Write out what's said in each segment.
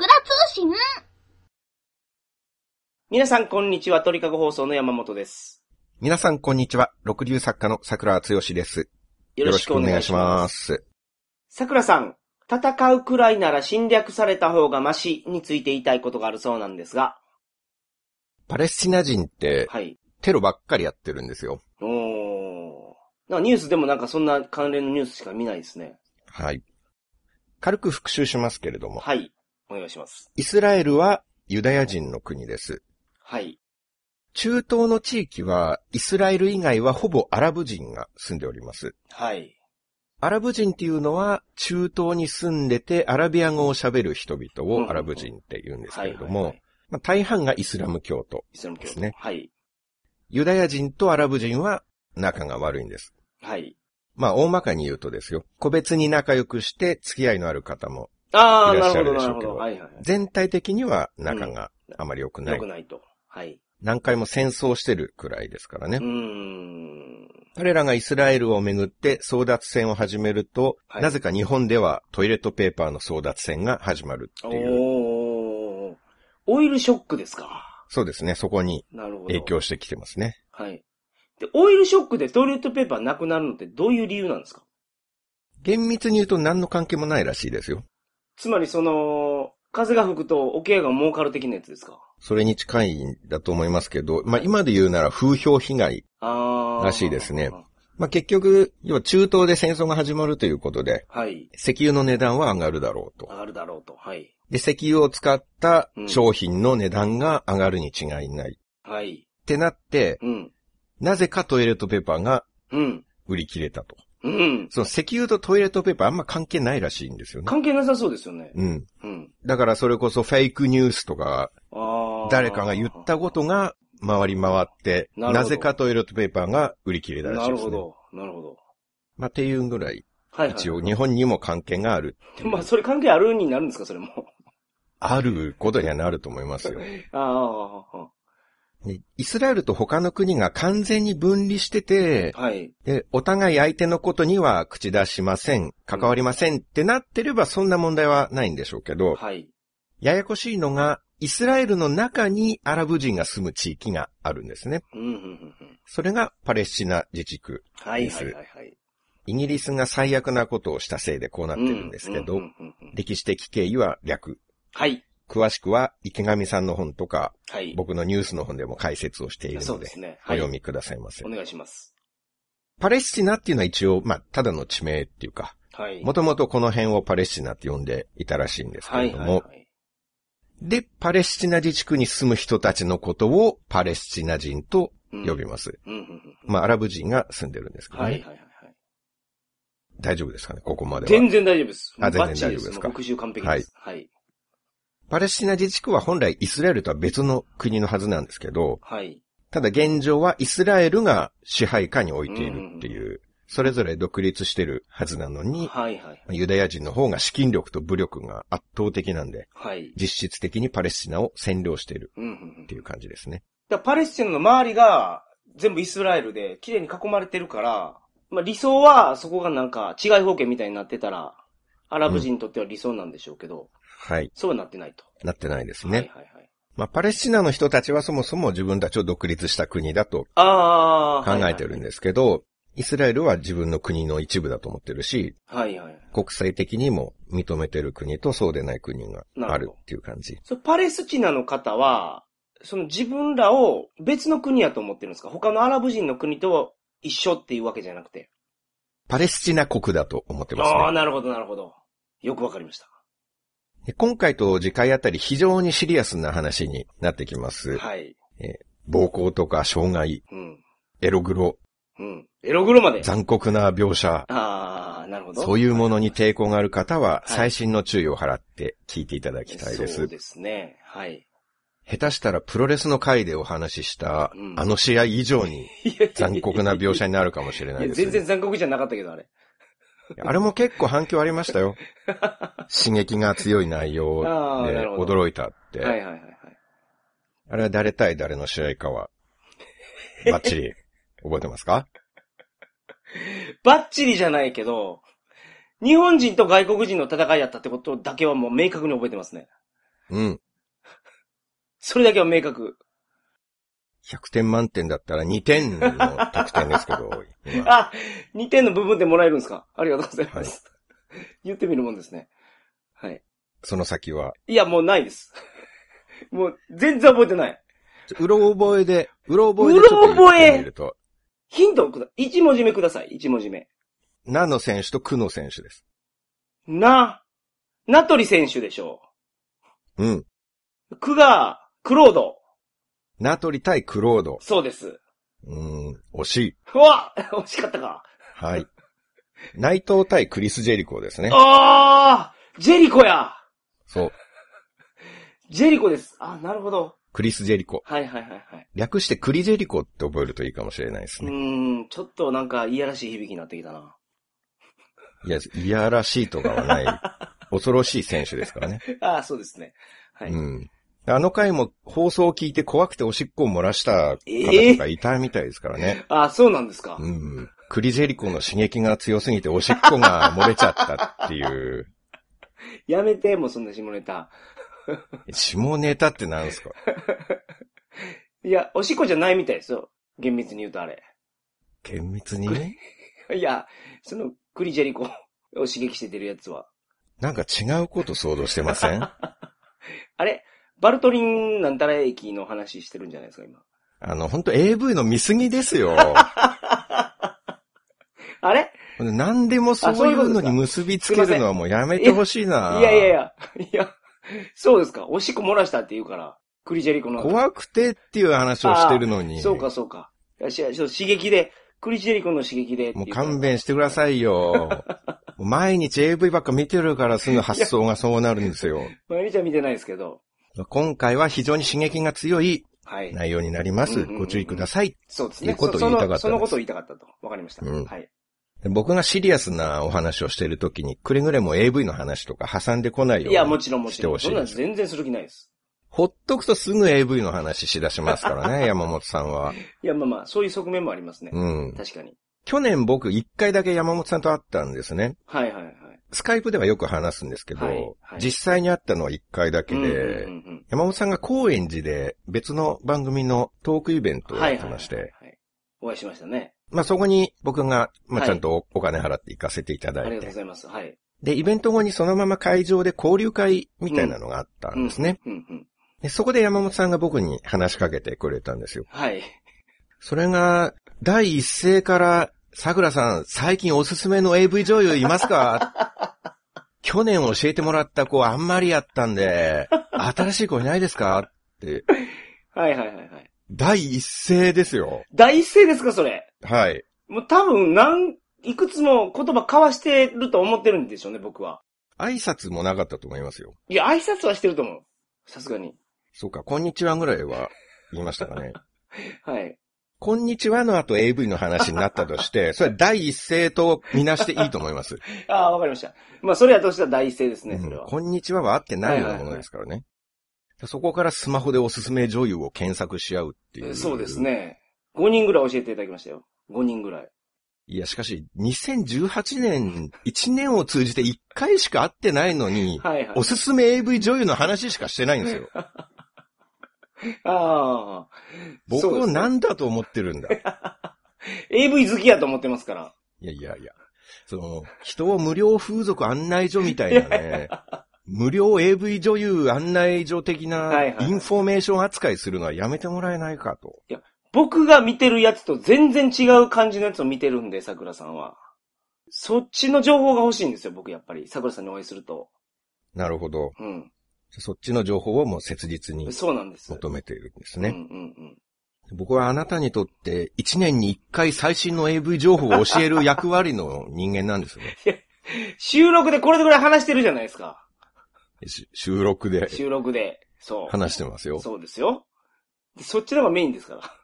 桜通信皆さん、こんにちは。鳥かご放送の山本です。皆さん、こんにちは。六流作家の桜つよしです。よろしくお願いします。す。桜さん、戦うくらいなら侵略された方がマシについて言いたいことがあるそうなんですが。パレスチナ人って、はい。テロばっかりやってるんですよ。おー。なんかニュースでもなんかそんな関連のニュースしか見ないですね。はい。軽く復習しますけれども、はい。お願いします。イスラエルはユダヤ人の国です。はい。中東の地域は、イスラエル以外はほぼアラブ人が住んでおります。はい。アラブ人っていうのは、中東に住んでてアラビア語を喋る人々をアラブ人って言うんですけれども大半がイスラム教徒。ですねはい。ユダヤ人とアラブ人は仲が悪いんです。はい。まあ、大まかに言うとですよ。個別に仲良くして付き合いのある方も、ああ、なるほど、なるほど。はいはいはい。全体的には仲があまり良くない。良くないと。はい。何回も戦争してるくらいですからねうー。ん。彼らがイスラエルをめぐって争奪戦を始めると、はいなぜか日本ではトイレットペーパーの争奪戦が始まるっていう。おー。オイルショックですか？そうですね。そこに。影響してきてますね。はい。で、オイルショックでトイレットペーパーなくなるのってどういう理由なんですか？厳密に言うと何の関係もないらしいですよ。つまりその、風が吹くと桶屋が儲かる的なやつですか？それに近いんだと思いますけど、まあ今で言うなら風評被害。らしいですねまあ結局、要は中東で戦争が始まるということで、はい。石油の値段は上がるだろうと。上がるだろうと。はい。で、石油を使った商品の値段が上がるに違いない。はい。ってなって、うん。なぜかトイレットペーパーがうん。売り切れたと。うん。その石油とトイレットペーパーあんま関係ないらしいんですよね。関係なさそうですよね。うん。うん。だからそれこそフェイクニュースとか。誰かが言ったことが回り回って、なぜかトイレットペーパーが売り切れたらしないるですね。ほど。なるほど。まあ、っていうぐらい、はい、はい。一応日本にも関係があるまあ、それ関係あるになるんですか、それも。あることにはなると思いますよ。ああ、でイスラエルと他の国が完全に分離してて、はい。で、お互い相手のことには口出しません、関わりませんってなってればそんな問題はないんでしょうけど、はい。ややこしいのが、イスラエルの中にアラブ人が住む地域があるんですね。うん、うん、うん。うんそれがパレスチナ自治区。はい、ですはい、はい。はいイギリスが最悪なことをしたせいでこうなってるんですけどうんうん、うんうん歴史的経緯は略。はい。詳しくは池上さんの本とか、はい。僕のニュースの本でも解説をしているのでそうです、ね。おはい。読みくださいませお。願いします。パレスチナっていうのは一応、まあ、ただの地名っていうか、はい。もともとこの辺をパレスチナって呼んでいたらしいんですけはい、れども、はい。はいで、パレスチナ自治区に住む人たちのことをパレスチナ人と呼びます。うん、うん、うん。まあ、アラブ人が住んでるんですけどね。はい、はい、はい。はい大丈夫ですかね、ここまでは。全然大丈夫です。あ全然大丈夫ですか？復習完璧です。はい。パレスチナ自治区は本来イスラエルとは別の国のはずなんですけど、はい。ただ現状はイスラエルが支配下に置いているっていう、それぞれ独立してるはずなのに、はい、はい。ユダヤ人の方が資金力と武力が圧倒的なんで、はい。実質的にパレスチナを占領しているうん、うん、うんっていう感じですね。だからパレスチナの周りが全部イスラエルで綺麗に囲まれてるから、まあ理想はそこがなんか違い方形みたいになってたら、アラブ人にとっては理想なんでしょうけど、はい。そうはなってないと。なってないですね。はいはいはい。まあ、パレスチナの人たちはそもそも自分たちを独立した国だとああ。考えてるんですけど、イスラエルは自分の国の一部だと思ってるし、はいはい。はいはい。国際的にも認めてる国とそうでない国があるっていう感じ。そうパレスチナの方は、その自分らを別の国やと思ってるんですか？他のアラブ人の国と一緒っていうわけじゃなくて。パレスチナ国だと思ってますああ、ね。なるほどなるほど。よくわかりました。で今回と次回あたり非常にシリアスな話になってきます。はい。暴行とか傷害、うん。エログロ、うん。エログロまで。残酷な描写、ああ、なるほど。そういうものに抵抗がある方は、はい細心の注意を払って聞いていただきたいです。そうですね。はい。下手したらプロレスの回でお話しした、うんあの試合以上に残酷な描写になるかもしれないやです。全然残酷じゃなかったけど、あれ。あれも結構反響ありましたよ。刺激が強い内容で 驚いたって。はいはいはいはい。あれは誰対誰の試合かは、バッチリ覚えてますか？バッチリじゃないけど、日本人と外国人の戦いやったってことだけはもう明確に覚えてますね。うん。それだけは明確。100点満点だったら2点の得点ですけど、今あ、2点の部分でもらえるんですか？ありがとうございます。言ってみるもんですね。はい。その先は？いや、もうないです。もう、全然覚えてない。うろ覚えで、うろ覚えでちょっと言ってみると、ヒントをくだ、1文字目ください。1文字目。なの選手とくの選手です。な、ナトリ選手でしょうん。う。くが、クロード。ナトリ対クロード。そうです。うん、惜しい。うわ惜しかったか。はい。内藤対クリス・ジェリコですね。あージェリコやそう。ジェリコです。あ、なるほど。クリス・ジェリコ。はいはいはいはい。略してクリジェリコって覚えるといいかもしれないですうね。ーん、ちょっとなんか、いやらしい響きになってきたな。いや、いやらしいとかはない。恐ろしい選手ですからね。ああ、そうですね。はい。うん。あの回も放送を聞いて怖くておしっこを漏らした方ええとかいたみたいですからね。ああ、そうなんですか。うん。クリジェリコの刺激が強すぎておしっこが漏れちゃったっていう。やめて、もうそんな下ネタ。下ネタって何ですか？いや、おしっこじゃないみたいですよ。厳密に言うとあれ。厳密に？いや、その、クリジェリコを刺激して出るやつは。なんか違うこと想像してません？あれバルトリンなんたら駅の話してるんじゃないですか、今。あの、本当 AV の見過ぎですよ。あれ？何でもそういうのに結びつけるのはもうやめてほしいな。いやいやいや、いや、そうですか。おしっこ漏らしたって言うから、クリジェリコの。怖くてっていう話をしてるのに。そうか、そうか。し刺激で、クリジェリコの刺激でもう。勘弁してくださいよ。毎日 AV ばっか見てるからすぐ発想がそうなるんですよ。毎日は見てないですけど。今回は非常に刺激が強いはい。内容になります。うんうんうんうんご注意ください。そうですね。うことを言いたかったそのそのことを言いたかったと。わかりました。うんはい。で僕がシリアスなお話をしているときに、くれぐれも AV の話とか挟んでこないよいや、もうにちろんもちろん。そんな。全然する気ないです。ほっとくとすぐ AV の話しだしますからね、山本さんは。いや、まあまあ、そういう側面もありますね。うん。確かに。去年僕一回だけ山本さんと会ったんですね。はいはいはい。スカイプではよく話すんですけど、はいはい実際に会ったのは一回だけで、うんうんうんうん山本さんが高円寺で別の番組のトークイベントをやってまして、はいはいはいはい。お会いしましたね。まあそこに僕が、まあはいちゃんとお金払って行かせていただいて、ありがとうございます。はい。で、イベント後にそのまま会場で交流会みたいなのがあったんですね。うんうんうん。でそこで山本さんが僕に話しかけてくれたんですよ。はい。それが、第一声から、桜さん、最近おすすめの AV 女優いますか？去年教えてもらった子あんまりやったんで、新しい子いないですか？って、はいはいはいはい。第一声ですよ。第一声ですか、それ？はい。もう多分、なん、いくつも言葉交わしてると思ってるんでしょうね、僕は。挨拶もなかったと思いますよ。いや、挨拶はしてると思う。さすがに。そうか、こんにちはぐらいは言いましたかね。はい。こんにちはの後 AV の話になったとして、それは第一声とみなしていいと思います？ああ、わかりました。まあ、それやとしたら第一声ですね、それは。うんこんにちはは合ってないようなものですからね。そこからスマホでおすすめ女優を検索し合うっていう。そうです。ね。5人ぐらい教えていただきましたよ。5人ぐらい。いや、しかし、2018年、1年を通じて1回しか会ってないのに、はいはいお。すすめ AV 女優の話しかしてないんですよ。ああ。僕をそうですね何だと思ってるんだ？AV 好きやと思ってますから。いやいやいや。その、人を無料風俗案内所みたいなね、無料 AV 女優案内所的はいなインフォメーション扱いするのはやめてもらえないかと。僕が見てるやつと全然違う感じのやつを見てるんで、桜さんは。そっちの情報が欲しいんですよ、僕やっぱり。桜さんにお会いすると。なるほど。うん。そっちの情報をもう切実にそうなんです。求めているんですね。うんうんうん。僕はあなたにとって1年に1回最新の AV 情報を教える役割の人間なんですね。収録でこれぐらい話してるじゃないですか。し収録で収録で。そう。話してますよ。そうですよ。でそっちの方がメインですから。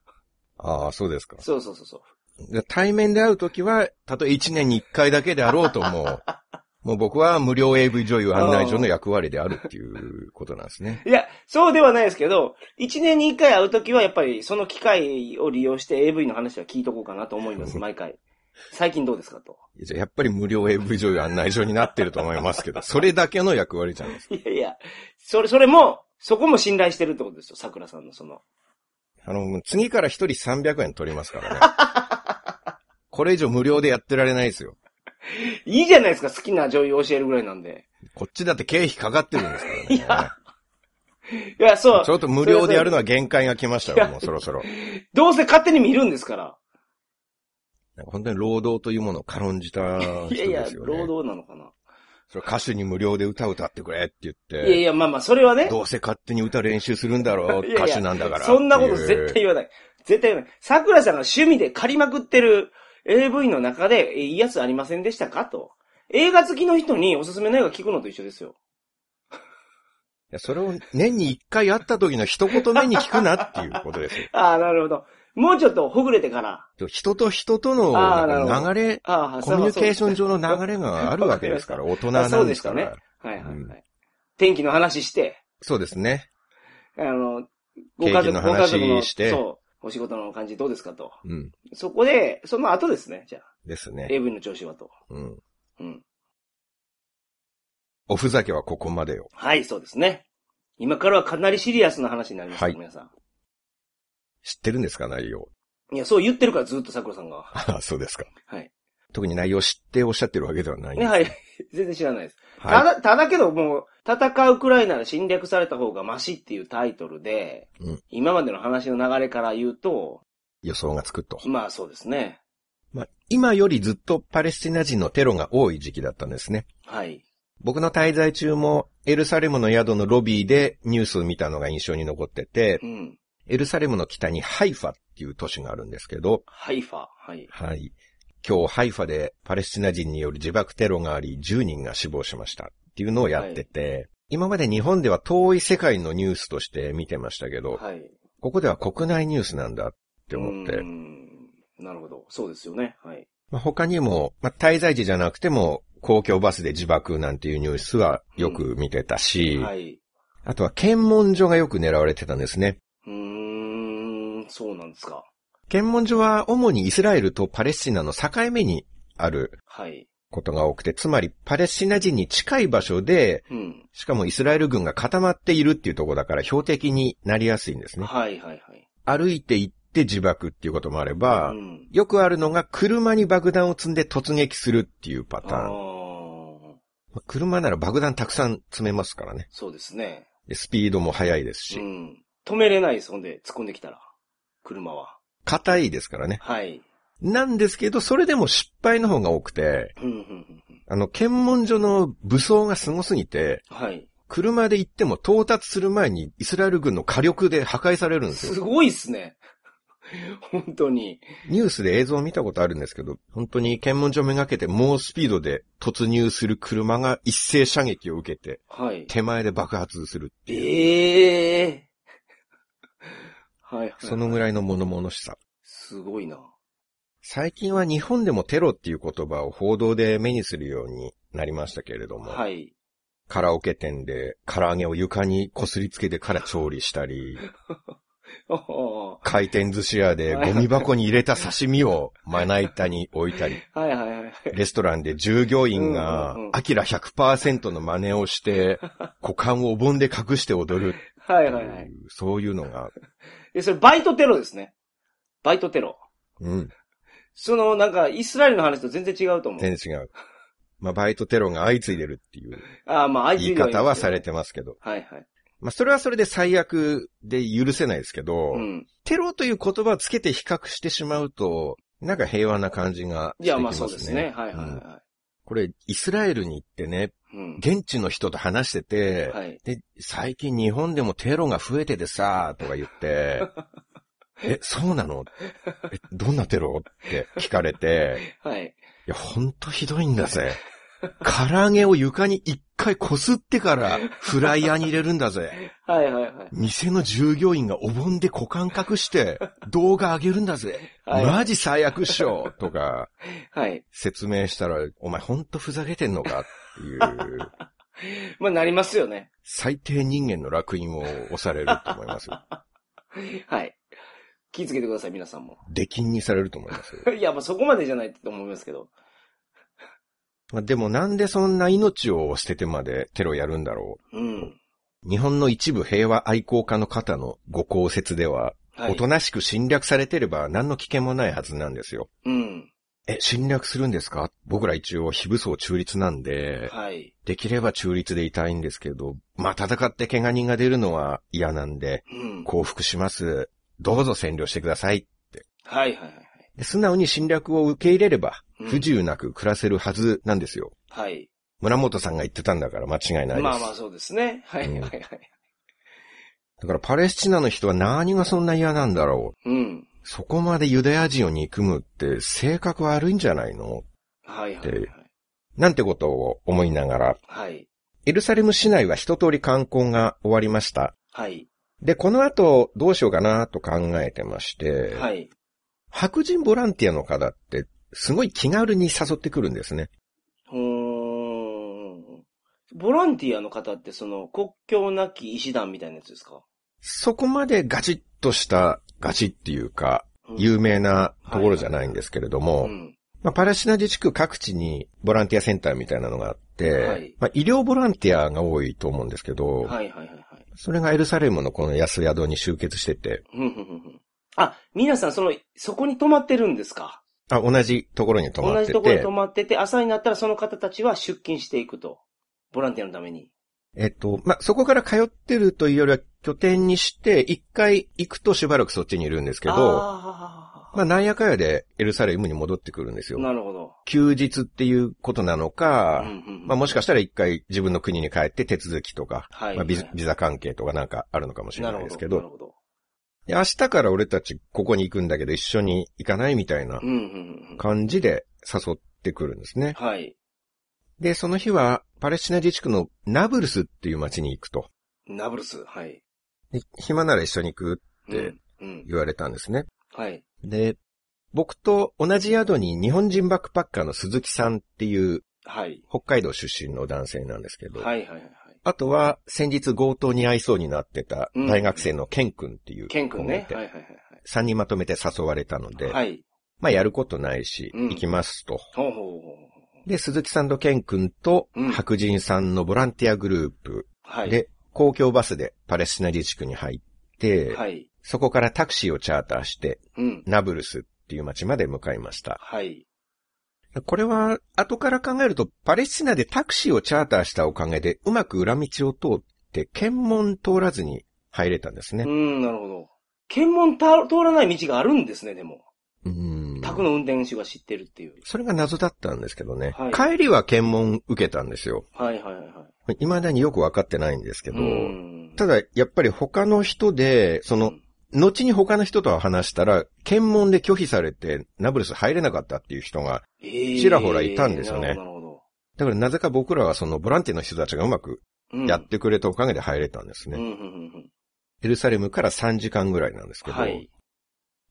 ああ、そうですか。そうそうそうそう。で対面で会うときは、たとえ1年に1回だけであろうとも、もう僕は無料 AV 女優案内所の役割であるっていうことなんですね。いや、そうではないですけど、一年に一回会うときはやっぱりその機会を利用して AV の話は聞いとこうかなと思います、毎回。最近どうですかと。じゃあやっぱり無料 AV 女優案内所になってると思いますけど、それだけの役割じゃないですか。いやいや、それ、それも、そこも信頼してるってことですよ、桜さんのその。あの、次から一人300円取りますからね。これ以上無料でやってられないですよ。いいじゃないですか、好きな女優教えるぐらいなんで。こっちだって経費かかってるんですからね。いやいや、そう。ちょっと無料でやるのは限界が来ましたよ、いやもうそろそろ。どうせ勝手に見るんですから。なんか本当に労働というものを軽んじた人いやいやで、すよね。労働なのかな。それ歌手に無料で歌歌ってくれって言って、いやいや、まあまあ、それはね。どうせ勝手に歌練習するんだろう、いやいや歌手なんだから。そんなこと絶対言わない。絶対言わない。桜さんが趣味で借りまくってる AV の中で、えいいやつありませんでしたか？と。映画好きの人におすすめの映画聞くのと一緒ですよ。いやそれを年に一回会った時の一言目に聞くなっていうことですよ。ああ、なるほど。もうちょっとほぐれてから。人と人との流れ、コミュニケーション上上の流れがあるわけですから、大人なあそうんでですから。したね。はいはいはい。うん天気の話して、そうですね。あの、ご家族のしてそう、お仕事の感じどうですかと。うん。そこで、その後ですね、じゃあ、ですね。AV の調子はと。うん。うん。おふざけはここまでよ。はい、そうですね。今からはかなりシリアスな話になりますよ、はい皆さん。知ってるんですか、内容。いや、そう言ってるからずっと桜さんが。あそうですか。はい。特に内容知っておっしゃってるわけではないんです。はい。全然知らないです。たはい。だ、ただけどもう、戦うくらいなら侵略された方がマシっていうタイトルで、うん今までの話の流れから言うと、予想がつくと。まあそうですね。まあ、今よりずっとパレスチナ人のテロが多い時期だったんですね。はい。僕の滞在中もエルサレムの宿のロビーでニュースを見たのが印象に残っててう、ん。エルサレムの北にハイファっていう都市があるんですけど、ハイファ。はい。はい。今日ハイファでパレスチナ人による自爆テロがあり10人が死亡しましたっていうのをやってて、今まで日本では遠い世界のニュースとして見てましたけど、はい。ここでは国内ニュースなんだって思ってなるほど。そうですよね。はい。まあ、他にも、まあ、滞在時じゃなくても公共バスで自爆なんていうニュースはよく見てたし、はい。あとは検問所がよく狙われてたんですね。うーん、そうなんですか。検問所は主にイスラエルとパレスチナの境目にあるはい。ことが多くて、つまりパレスチナ人に近い場所で、うん。しかもイスラエル軍が固まっているっていうところだから標的になりやすいんですね。はいはいはい。歩いて行って自爆っていうこともあれば、うん。よくあるのが車に爆弾を積んで突撃するっていうパタあーン。ーまあ車なら爆弾たくさん積めますからね。そうですね。でスピードも速いですし、うん。止めれないです、ほんで、突っ込んできたら。車は。硬いですからね。はい。なんですけど、それでも失敗の方が多くて。あの、検問所の武装がすごすぎて、はい。車で行っても到達する前にイスラエル軍の火力で破壊されるんですよ。すごいっすね。本当に。ニュースで映像を見たことあるんですけど、本当に検問所めがけて猛スピードで突入する車が一斉射撃を受けて、はい。手前で爆発するっていう、ええはい、はい。そのぐらいの物々しさ。すごいな。最近は日本でもテロっていう言葉を報道で目にするようになりましたけれども、はい。カラオケ店で唐揚げを床に擦りつけてから調理したり、回転寿司屋でゴミ箱に入れた刺身をまな板に置いたり、はいはいはい。レストランで従業員うんがアキラ100%の真似をして、股間をお盆で隠して踊るはいはいはい。そういうのが、え、それバイトテロですね。バイトテロ。うん、その、なんか、イスラエルの話と全然違うと思う。全然違う。まあ、バイトテロが相次いでるっていうああ、まあ、相言い手が方はされてますけど。はいはい。まあ、それはそれで最悪で許せないですけど、うん。テロという言葉をつけて比較してしまうと、なんか平和な感じがしてきいや、まあますね。そうですね。はいはいうんはこれ、イスラエルに行ってね、い。うん。現地の人と話してて、はい。で、最近日本でもテロが増えててさ、とか言って、え、そうなの？え、どんなテロ？って聞かれて、はい。いや、ほんとひどいんだぜ。唐揚げを床に一回擦ってからフライヤーに入れるんだぜ。はいはいはい。店の従業員がお盆で股間隠して動画上げるんだぜ。はいマジ最悪っしょとかはい。説明したら、お前ほんとふざけてんのかっていう、まあ、なりますよね。最低人間の楽印を押されると思いますよ。はい。気をつけてください、皆さんも。出禁にされると思いますよ。いや、まあそこまでじゃないと思いますけど。まあでもなんでそんな命を捨ててまでテロやるんだろうん。う。日本の一部平和愛好家の方のご公説では、はい。おとなしく侵略されてれば何の危険もないはずなんですよ。うん。え、侵略するんですか？僕ら一応非武装中立なんで、はい。できれば中立でいたいんですけど、まあ戦って怪我人が出るのは嫌なんで、うん。降伏します。どうぞ占領してください。はいはいはいで素直に侵略を受け入れれば、うん不自由なく暮らせるはずなんですよ。はい。はい。村本さんが言ってたんだから間違いないです。まあまあそうですね。はいうんはいはい。だからパレスチナの人は何がそんな嫌なんだろう。うん。そこまでユダヤ人を憎むって性格悪いんじゃないの？はいはいはい。なんてことを思いながら、はい。エルサレム市内は一通り観光が終わりました。はい。で、この後どうしようかなと考えてまして、はい。白人ボランティアの方ってすごい気軽に誘ってくるんですね。うーん。ボランティアの方ってその国境なき医師団みたいなやつですか？そこまでガチッとした、ガチっていうか、うん。有名なところじゃないんですけれども、パレスチナ自治区各地にボランティアセンターみたいなのがあって、はい。まあ、医療ボランティアが多いと思うんですけど、はいはいはいはい。それがエルサレムのこの安宿に集結してて、あ、皆さんその、そこに泊まってるんですか？あ、同じところに泊まってて、同じところに泊まってて、朝になったらその方たちは出勤していくと。ボランティアのために。えっと、まあ、そこから通ってるというよりは拠点にして、一回行くとしばらくそっちにいるんですけど、あまあ、なんやかやでエルサレムに戻ってくるんですあ、よ。なるほど。休日っていうことなのか、うんうんうんまあ、もしかしたら一回自分の国に帰って手続きとか、はい。まあ、ビビザ関係とかなんかあるのかもしれ。ないですけど、なるほど。で明日から俺たちここに行くんだけど一緒に行かないみたいなうんうんうん。感じで誘ってくるんですね。はい。で、その日はパレスチナ自治区のナブルスっていう街に行くと。ナブルス？はい。で暇なら一緒に行くってうん。うん。言われたんですね。はい。で、僕と同じ宿に日本人バックパッカーの鈴木さんっていうはい。北海道出身の男性なんですけど、はいはいはいはい。あとは先日強盗に遭いそうになってた大学生のケン君っていうケン君ね。はいはいはい3人まとめて誘われたので、はい。はい。まあやることないし、うん行きますと。ほうほうほう。で、鈴木さんとケン君とうん白人さんのボランティアグループはい。で、公共バスでパレスチナ自治区に入って、はい。そこからタクシーをチャーターして、うん。ナブルスっていう街まで向かいました。はい。これは、後から考えると、パレスチナでタクシーをチャーターしたおかげで、うまく裏道を通って、検問通らずに入れたんですね。うん、なるほど。検問た通らない道があるんですね、でも。うん宅の運転手が知ってるっていう。それが謎だったんですけどね。はい帰りは検問受けたんですよ。はいはいはいはい。未だによくわかってないんですけど、うんただ、やっぱり他の人で、その、後に他の人と話したら、検問で拒否されて、ナブルス入れなかったっていう人が、ちちらほらいたんですよねなるほど。だからなぜか僕らはそのボランティアの人たちがうまくやってくれたおかげで入れたんですね。うんうんうんうんエルサレムから3時間ぐらいなんですけど、はい。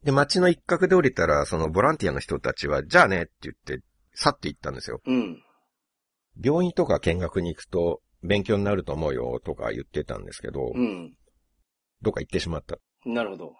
で、街の一角で降りたら、そのボランティアの人たちは、じゃあねって言って、去って行ったんですよ。うん。病院とか見学に行くと、勉強になると思うよとか言ってたんですけど、うん。どっか行ってしまった。いなるほど。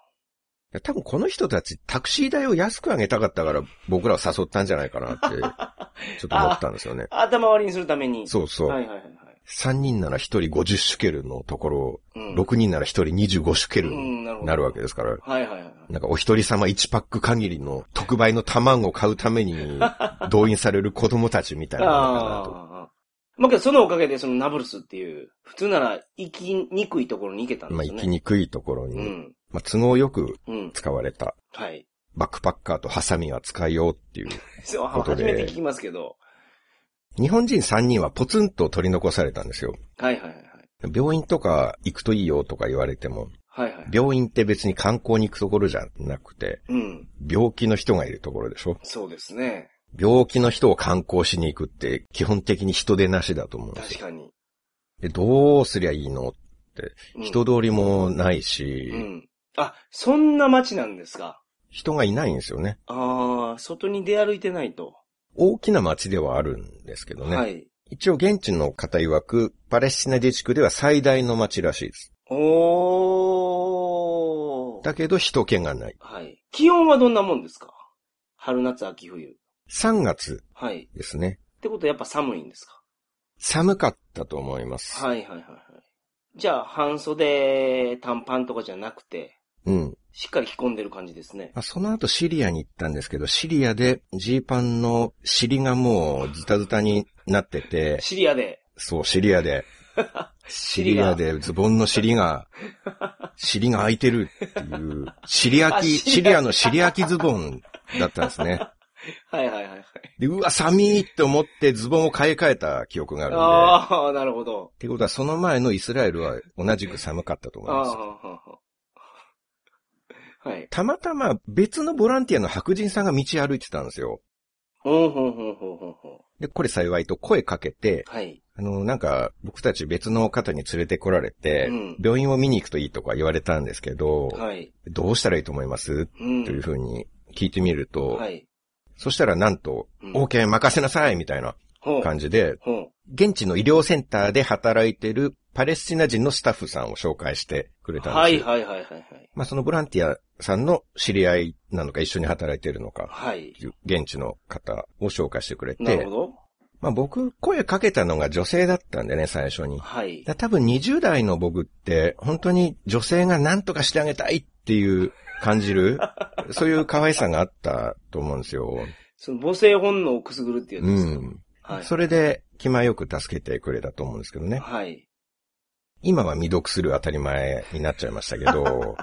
や多分この人たちタクシー代を安く上げたかったから僕らを誘ったんじゃないかなって、ちょっと思ったんですよね。頭割りにするために。そうそう。はいはいはいはい。3人なら1人50シュケルのところ、うん6人なら1人25シュケルうにん、なるわけですから、はいはいはい。なんかお一人様1パック限りの特売の卵を買うために 動員される子供たちみたいなのかなと。ああ。まあけどそのおかげでそのナブルスっていう、普通なら行きにくいところに行けたんでまあすよね。行きにくいところに、うん。まあ都合よくうん。使われたはい。バックパッカーとハサミは使いようっていう。そう、ことで初めて聞きますけど。日本人3人はポツンと取り残されたんですよ。はいはいはいはい。病院とか行くといいよとか言われても、はいはい。病院って別に観光に行くところじゃなくて、うん。病気の人がいるところでしょそうですね。病気の人を観光しに行くって基本的に人手なしだと思うんですよ。確かに。でどうすりゃいいのうん人通りもないし、うん。あ、そんな街なんですか？人がいないんですよね。ああ、外に出歩いてないと。大きな街ではあるんですけどね。はい。一応現地の方曰く、パレスチナ自治区では最大の街らしいです。おだけど人気がない。はい。気温はどんなもんですか？春、夏、秋、冬。3月はい。ですね。ってことはやっぱ寒いんですか？寒かったと思います。はいはいはいはい。じゃあ、半袖、短パンとかじゃなくて、うん。しっかり着込んでる感じですね。まあその後シリアに行ったんですけど、シリアでジーパンの尻がもうズタズタになってて、シリアで？そう、シリアで、シリアでズボンの尻が、尻が開いてるっていう、シリアシリアの尻焼きズボンだったんですね。はいはいはいはい。で、うわ、寒いって思ってズボンを買い替えた記憶があるんで。ああ、なるほど。ってことは、その前のイスラエルは同じく寒かったと思います。はい。たまたま別のボランティアの白人さんが道歩いてたんですよ。ほうほうほうほうほうほで、これ幸いと声かけて、う。はい。あの、なんか、僕たち別の方に連れてこられて、うん病院を見に行くといいとか言われたんですけど、はい。どうしたらいいと思います？うん。というふうに聞いてみると、はい。そしたらなんと、うん OK 任せなさいみたいな。感じで。現地の医療センターで働いてるパレスチナ人のスタッフさんを紹介してくれたんですよ。はいはいはいはいはい。まあそのボランティアさんの知り合いなのか一緒に働いてるのか、はい。現地の方を紹介してくれてなるほ、ど。まあ僕声かけたのが女性だったんでね、最初に。はい。だ多分20代の僕って、本当に女性が何とかしてあげたいっていう感じる、そういう可愛さがあったと思うんですよ。その母性本能をくすぐるっていううやつですか。ん。はい。それで気前よく助けてくれたと思うんですけどね。はい。今は未読する当たり前になっちゃいましたけど、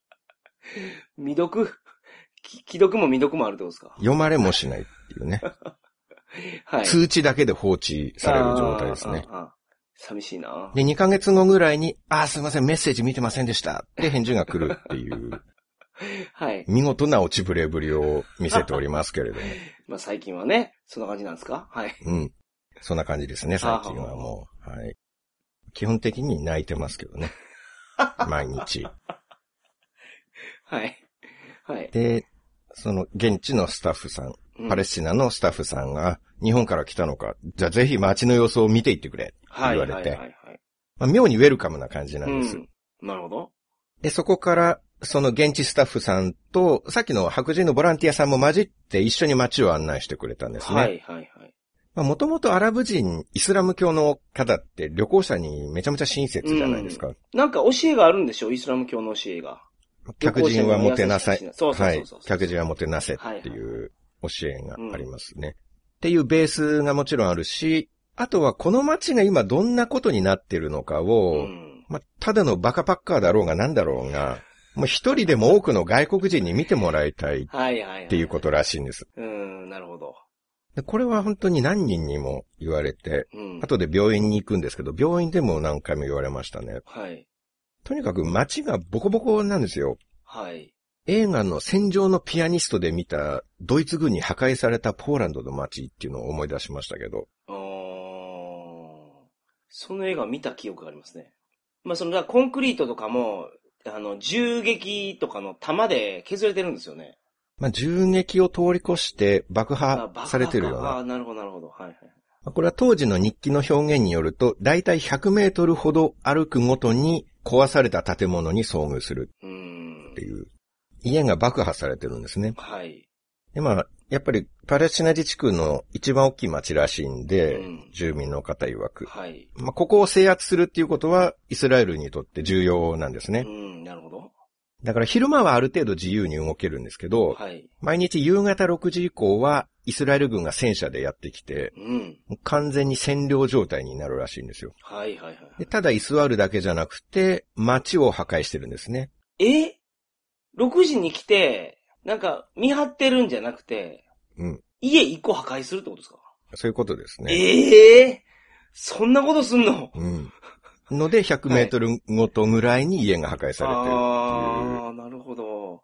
未読？き既読も未読もあるってことですか？読まれもしないっていうね。はい。通知だけで放置される状態ですね。寂しいな。で、2ヶ月後ぐらいに、あー、すいません、メッセージ見てませんでした。って返事が来るっていう、はい。見事な落ちぶれぶりを見せておりますけれども。まあ最近はね、そんな感じなんですか？はい。うん。そんな感じですね、最近はもう。はい。基本的に泣いてますけどね。毎日。はい。はい。で、その現地のスタッフさん、うんパレスチナのスタッフさんが、日本から来たのか、じゃあぜひ街の様子を見ていってくれ、ってはい。言われて、はい。はい。はい。まあ、妙にウェルカムな感じなんです。うん。なるほど。で、そこから、その現地スタッフさんと、さっきの白人のボランティアさんも混じって一緒に街を案内してくれたんですね。はい。はい。はい。まあ、もともとアラブ人、イスラム教の方って旅行者にめちゃめちゃ親切じゃないですか。なんか教えがあるんでしょ？イスラム教の教えが。客人はもてなさい。そうそうそうそうはい。客人はもてなせっていう教えがありますね。っていうベースがもちろんあるし、あとはこの街が今どんなことになってるのかを、うん。まあ、ただのバカパッカーだろうが何だろうが、もう一人でも多くの外国人に見てもらいたいっはいはいはい。ていうことらしいんです。うん、なるほど。でこれは本当に何人にも言われて、うん。後で病院に行くんですけど、病院でも何回も言われましたね。はい。とにかく街がボコボコなんですよ。はい。映画の戦場のピアニストで見たドイツ軍に破壊されたポーランドの街っていうのを思い出しましたけど。あーその映画見た記憶がありますね。まあ、その、コンクリートとかも、あの、銃撃とかの弾で削れてるんですよね。まあ、銃撃を通り越して爆あ破されてるような。あーなるほど、なるほど。はいはい。まあこれは当時の日記の表現によると、だいたい100メートルほど歩くごとに壊された建物に遭遇するうーんって。いう。家が爆破されてるんですね。はい。で、まあ、やっぱりパレスチナ自治区の一番大きい町らしいんで、うん住民の方曰く。はい。まあ、ここを制圧するっていうことは、イスラエルにとって重要なんですねう。ん、なるほど。だから昼間はある程度自由に動けるんですけど、はい。毎日夕方6時以降は、イスラエル軍が戦車でやってきて、うん。完全に占領状態になるらしいんですよ。はいはいはい。でただ居座るだけじゃなくて、街を破壊してるんですね。え ?6 時に来て、なんか見張ってるんじゃなくて、うん。家一個破壊するってことですか？そういうことですね。ええそんなことすんの？うん。ので、100メートルごとぐらいに家が破壊されてるっていう。ああ、なるほど。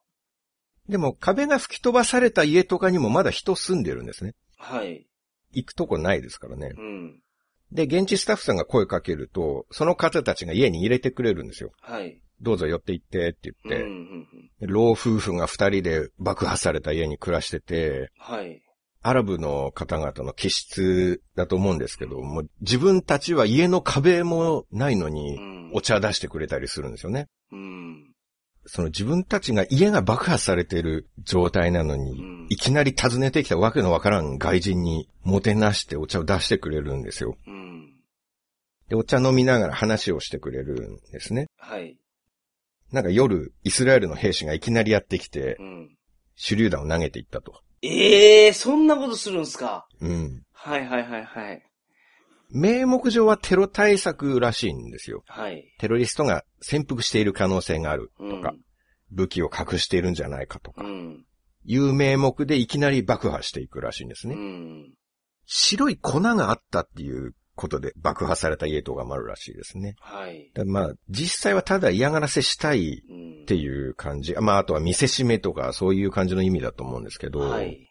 でも壁が吹き飛ばされた家とかにもまだ人住んでるんですね。はい。行くとこないですからね。うん。で、現地スタッフさんが声かけると、その方たちが家に入れてくれるんですよ。はい。どうぞ寄って行ってってうん、言って、うん、うん。で老夫婦が二人で爆破された家に暮らしてて、はい。アラブの方々の気質だと思うんですけど、もう自分たちは家の壁もないのうにん。お茶出してくれたりするんですよね。うん。その自分たちが家が爆破されてる状態なのに、うんいきなり訪ねてきたわけのわからん外人にもてなしてお茶を出してくれるんですよ。うん。で、お茶飲みながら話をしてくれるんですね。はい。なんか夜、イスラエルの兵士がいきなりやってきてう、ん。手榴弾を投げていったと。ええー、そんなことするんすか？うん。はいはいはいはい。名目上はテロ対策らしいんですよ。はい。テロリストが潜伏している可能性があるうんとか、武器を隠しているんじゃないかとか、うん。いう名目でいきなり爆破していくらしいんですうね。ん。白い粉があったっていうことで爆破された家とかもあるらしいですね。はい。だまあ、実際はただ嫌がらせしたいうん。っていう感じ。まあ、あとは見せしめとかそういう感じの意味だと思うんですけど、はい。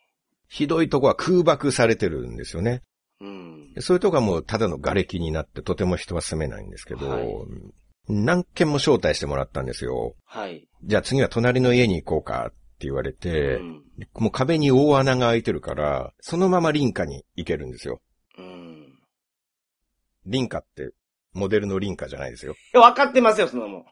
ひどいとこは空爆されてるんですよね。うん。でそういうとこはもうただの瓦礫になってとても人は住めないんですけど、はい何件も招待してもらったんですよ。はい。じゃあ次は隣の家に行こうかって言われてう、ん。もう壁に大穴が開いてるから、そのまま隣家に行けるんですよ。うん。隣家って、モデルの梨花じゃないですよ。いや、分かってますよ、そんなもん。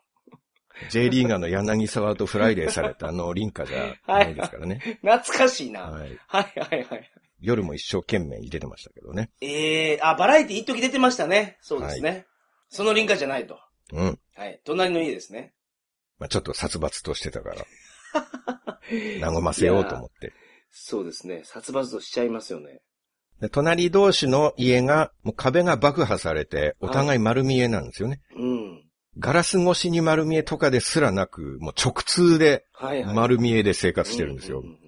J リーガーの柳沢とフライデーされたあの梨花じゃないですからね。懐かしいな。はい、はい。はい、はいはい。夜も一生懸命に出てましたけどね。ええー、あ、バラエティ一時出てましたね。そうですね。そのリンカじゃないと。うん。はい。隣の家ですね。まあ、ちょっと殺伐としてたから、和ませようと思って。そうですね。殺伐としちゃいますよね。で隣同士の家が、もう壁が爆破されて、お互い丸見えなんですよね。うん。ガラス越しに丸見えとかですらなく、もう直通ではいはい。丸見えで生活してるんですよう。う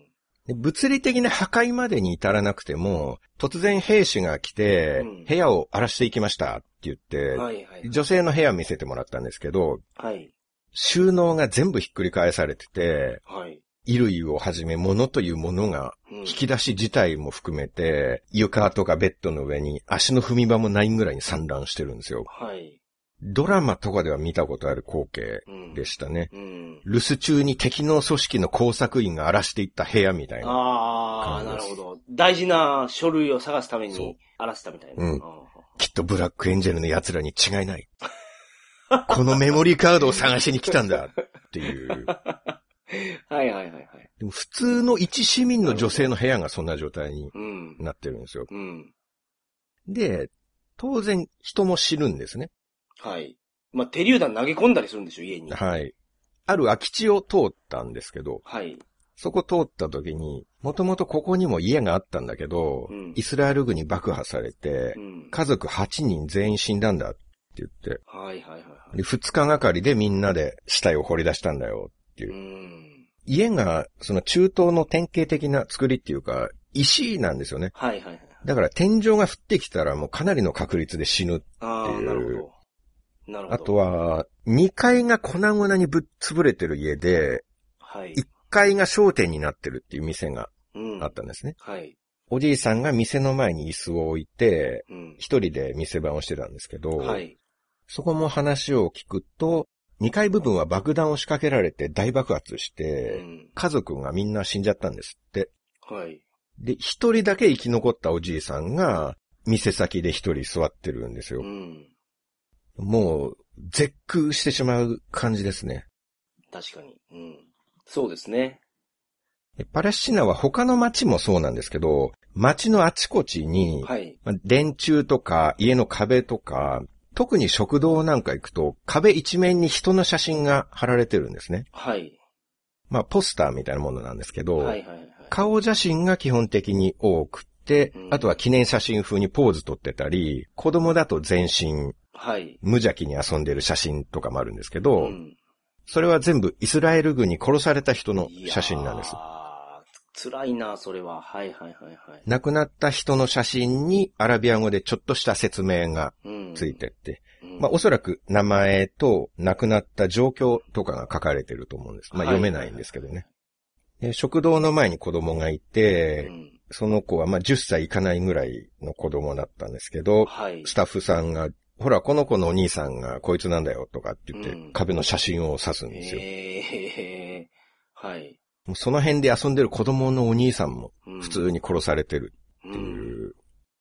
で物理的な破壊までに至らなくても、突然兵士が来てうん、部屋を荒らしていきましたって言ってうんはいはい。女性の部屋見せてもらったんですけど、はい。収納が全部ひっくり返されてて、はい。衣類をはじめ物というものがうん引き出し自体も含めて、床とかベッドの上に足の踏み場もないぐらいに散乱してるんですよ。はい。ドラマとかでは見たことある光景うん。でしたね。うん。留守中に敵の組織の工作員が荒らしていった部屋みたいな。ああ、なるほど。大事な書類を探すために荒らしたみたいな。うんあきっとブラックエンジェルの奴らに違いない。このメモリーカードを探しに来たんだっていう。ー はいはいはいはい。でも普通の一市民の女性の部屋がそんな状態にうん。なってるんですよ。うん。で、当然人も死ぬんですね。はい。まあ、手榴弾投げ込んだりするんでしょ、家に。はい。ある空き地を通ったんですけど、はい。そこ通った時に、もともとここにも家があったんだけど、うんイスラエル軍に爆破されてう、ん。家族8人全員死んだんだって言って、はいはいはいはい。で2日がかりでみんなで死体を掘り出したんだよっていうう。ん。家が、その中東の典型的な作りっていうか、石なんですよね。はいはいはい。だから天井が降ってきたらもうかなりの確率で死ぬ。ああ、っていうなるほど。なるほど。あと、は、2階が粉々にぶっ潰れてる家で、はい。1階が商店になってるっていう店がうん。あったんですね。はい。おじいさんが店の前に椅子を置いて、うん。一人で店番をしてたんですけど、はい。そこも話を聞くと、2階部分は爆弾を仕掛けられて大爆発しうて、ん。家族がみんな死んじゃったんですって。はい。で、一人だけ生き残ったおじいさんが、店先で一人座ってるんですよう。ん。もう、絶句してしまう感じですね。確かに。うん。そうですね。でパレスチナは他の街もそうなんですけど、街のあちこちに、はい。まあ電柱とか家の壁とか、特に食堂なんか行くと壁一面に人の写真が貼られてるんですね。はい。まあポスターみたいなものなんですけど、はいはいはい。顔写真が基本的に多くて、うんあとは記念写真風にポーズ撮ってたり、子供だと全身、はい。無邪気に遊んでる写真とかもあるんですけど、ん。それは全部イスラエル軍に殺された人の写真なんです。ああ、辛いな、それは。はいはいはいはい。亡くなった人の写真にアラビア語でちょっとした説明がうん。ついてって、うん。まあおそらく名前と亡くなった状況とかが書かれてると思うんです。まあはい読めないんですけどね。で食堂の前に子供がいてう、ん。その子はまあ10歳いかないぐらいの子供だったんですけど、はい。スタッフさんが、ほら、この子のお兄さんがこいつなんだよとかって言って、うん壁の写真を指すんですよ。ええはい。もうその辺で遊んでる子供のお兄さんもうん普通に殺されてるうっていん。う、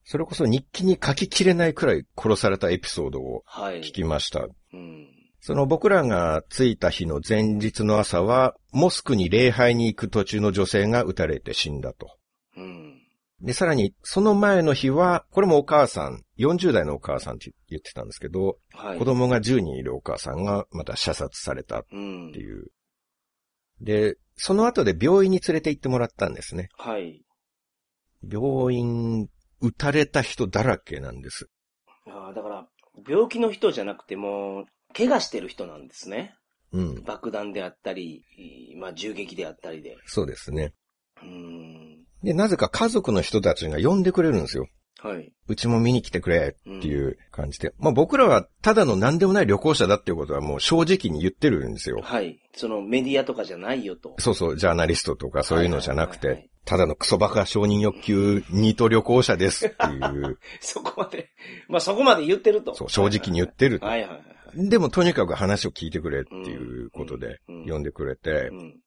それこそ日記に書ききれないくらい殺されたエピソードをはい。聞きました。うん。その僕らが着いた日の前日の朝は、モスクに礼拝に行く途中の女性が撃たれて死んだと。うん。で、さらに、その前の日は、これもお母さん、40代のお母さんって言ってたんですけど、はい。子供が10人いるお母さんがまた射殺されたっうんて。いう。で、その後で病院に連れて行ってもらったんですね。はい。病院、撃たれた人だらけなんです。ああ、だから、病気の人じゃなくても、怪我してる人なんですね。うん。爆弾であったり、まあ銃撃であったりで。そうですね。うーん。で、なぜか家族の人たちが呼んでくれるんですよ。はい。うちも見に来てくれっていう感じで。まあ僕らはただの何でもない旅行者だっていうことはもう正直に言ってるんですよ。はい。そのメディアとかじゃないよと。そうそう、ジャーナリストとかそういうのじゃなくて、ただのクソバカ承認欲求ニート旅行者ですっていう、そこまで、まあそこまで言ってると。そう、正直に言ってる。はいはいはいはい。でもとにかく話を聞いてくれっていうことでうんうん呼んでくれてう、ん。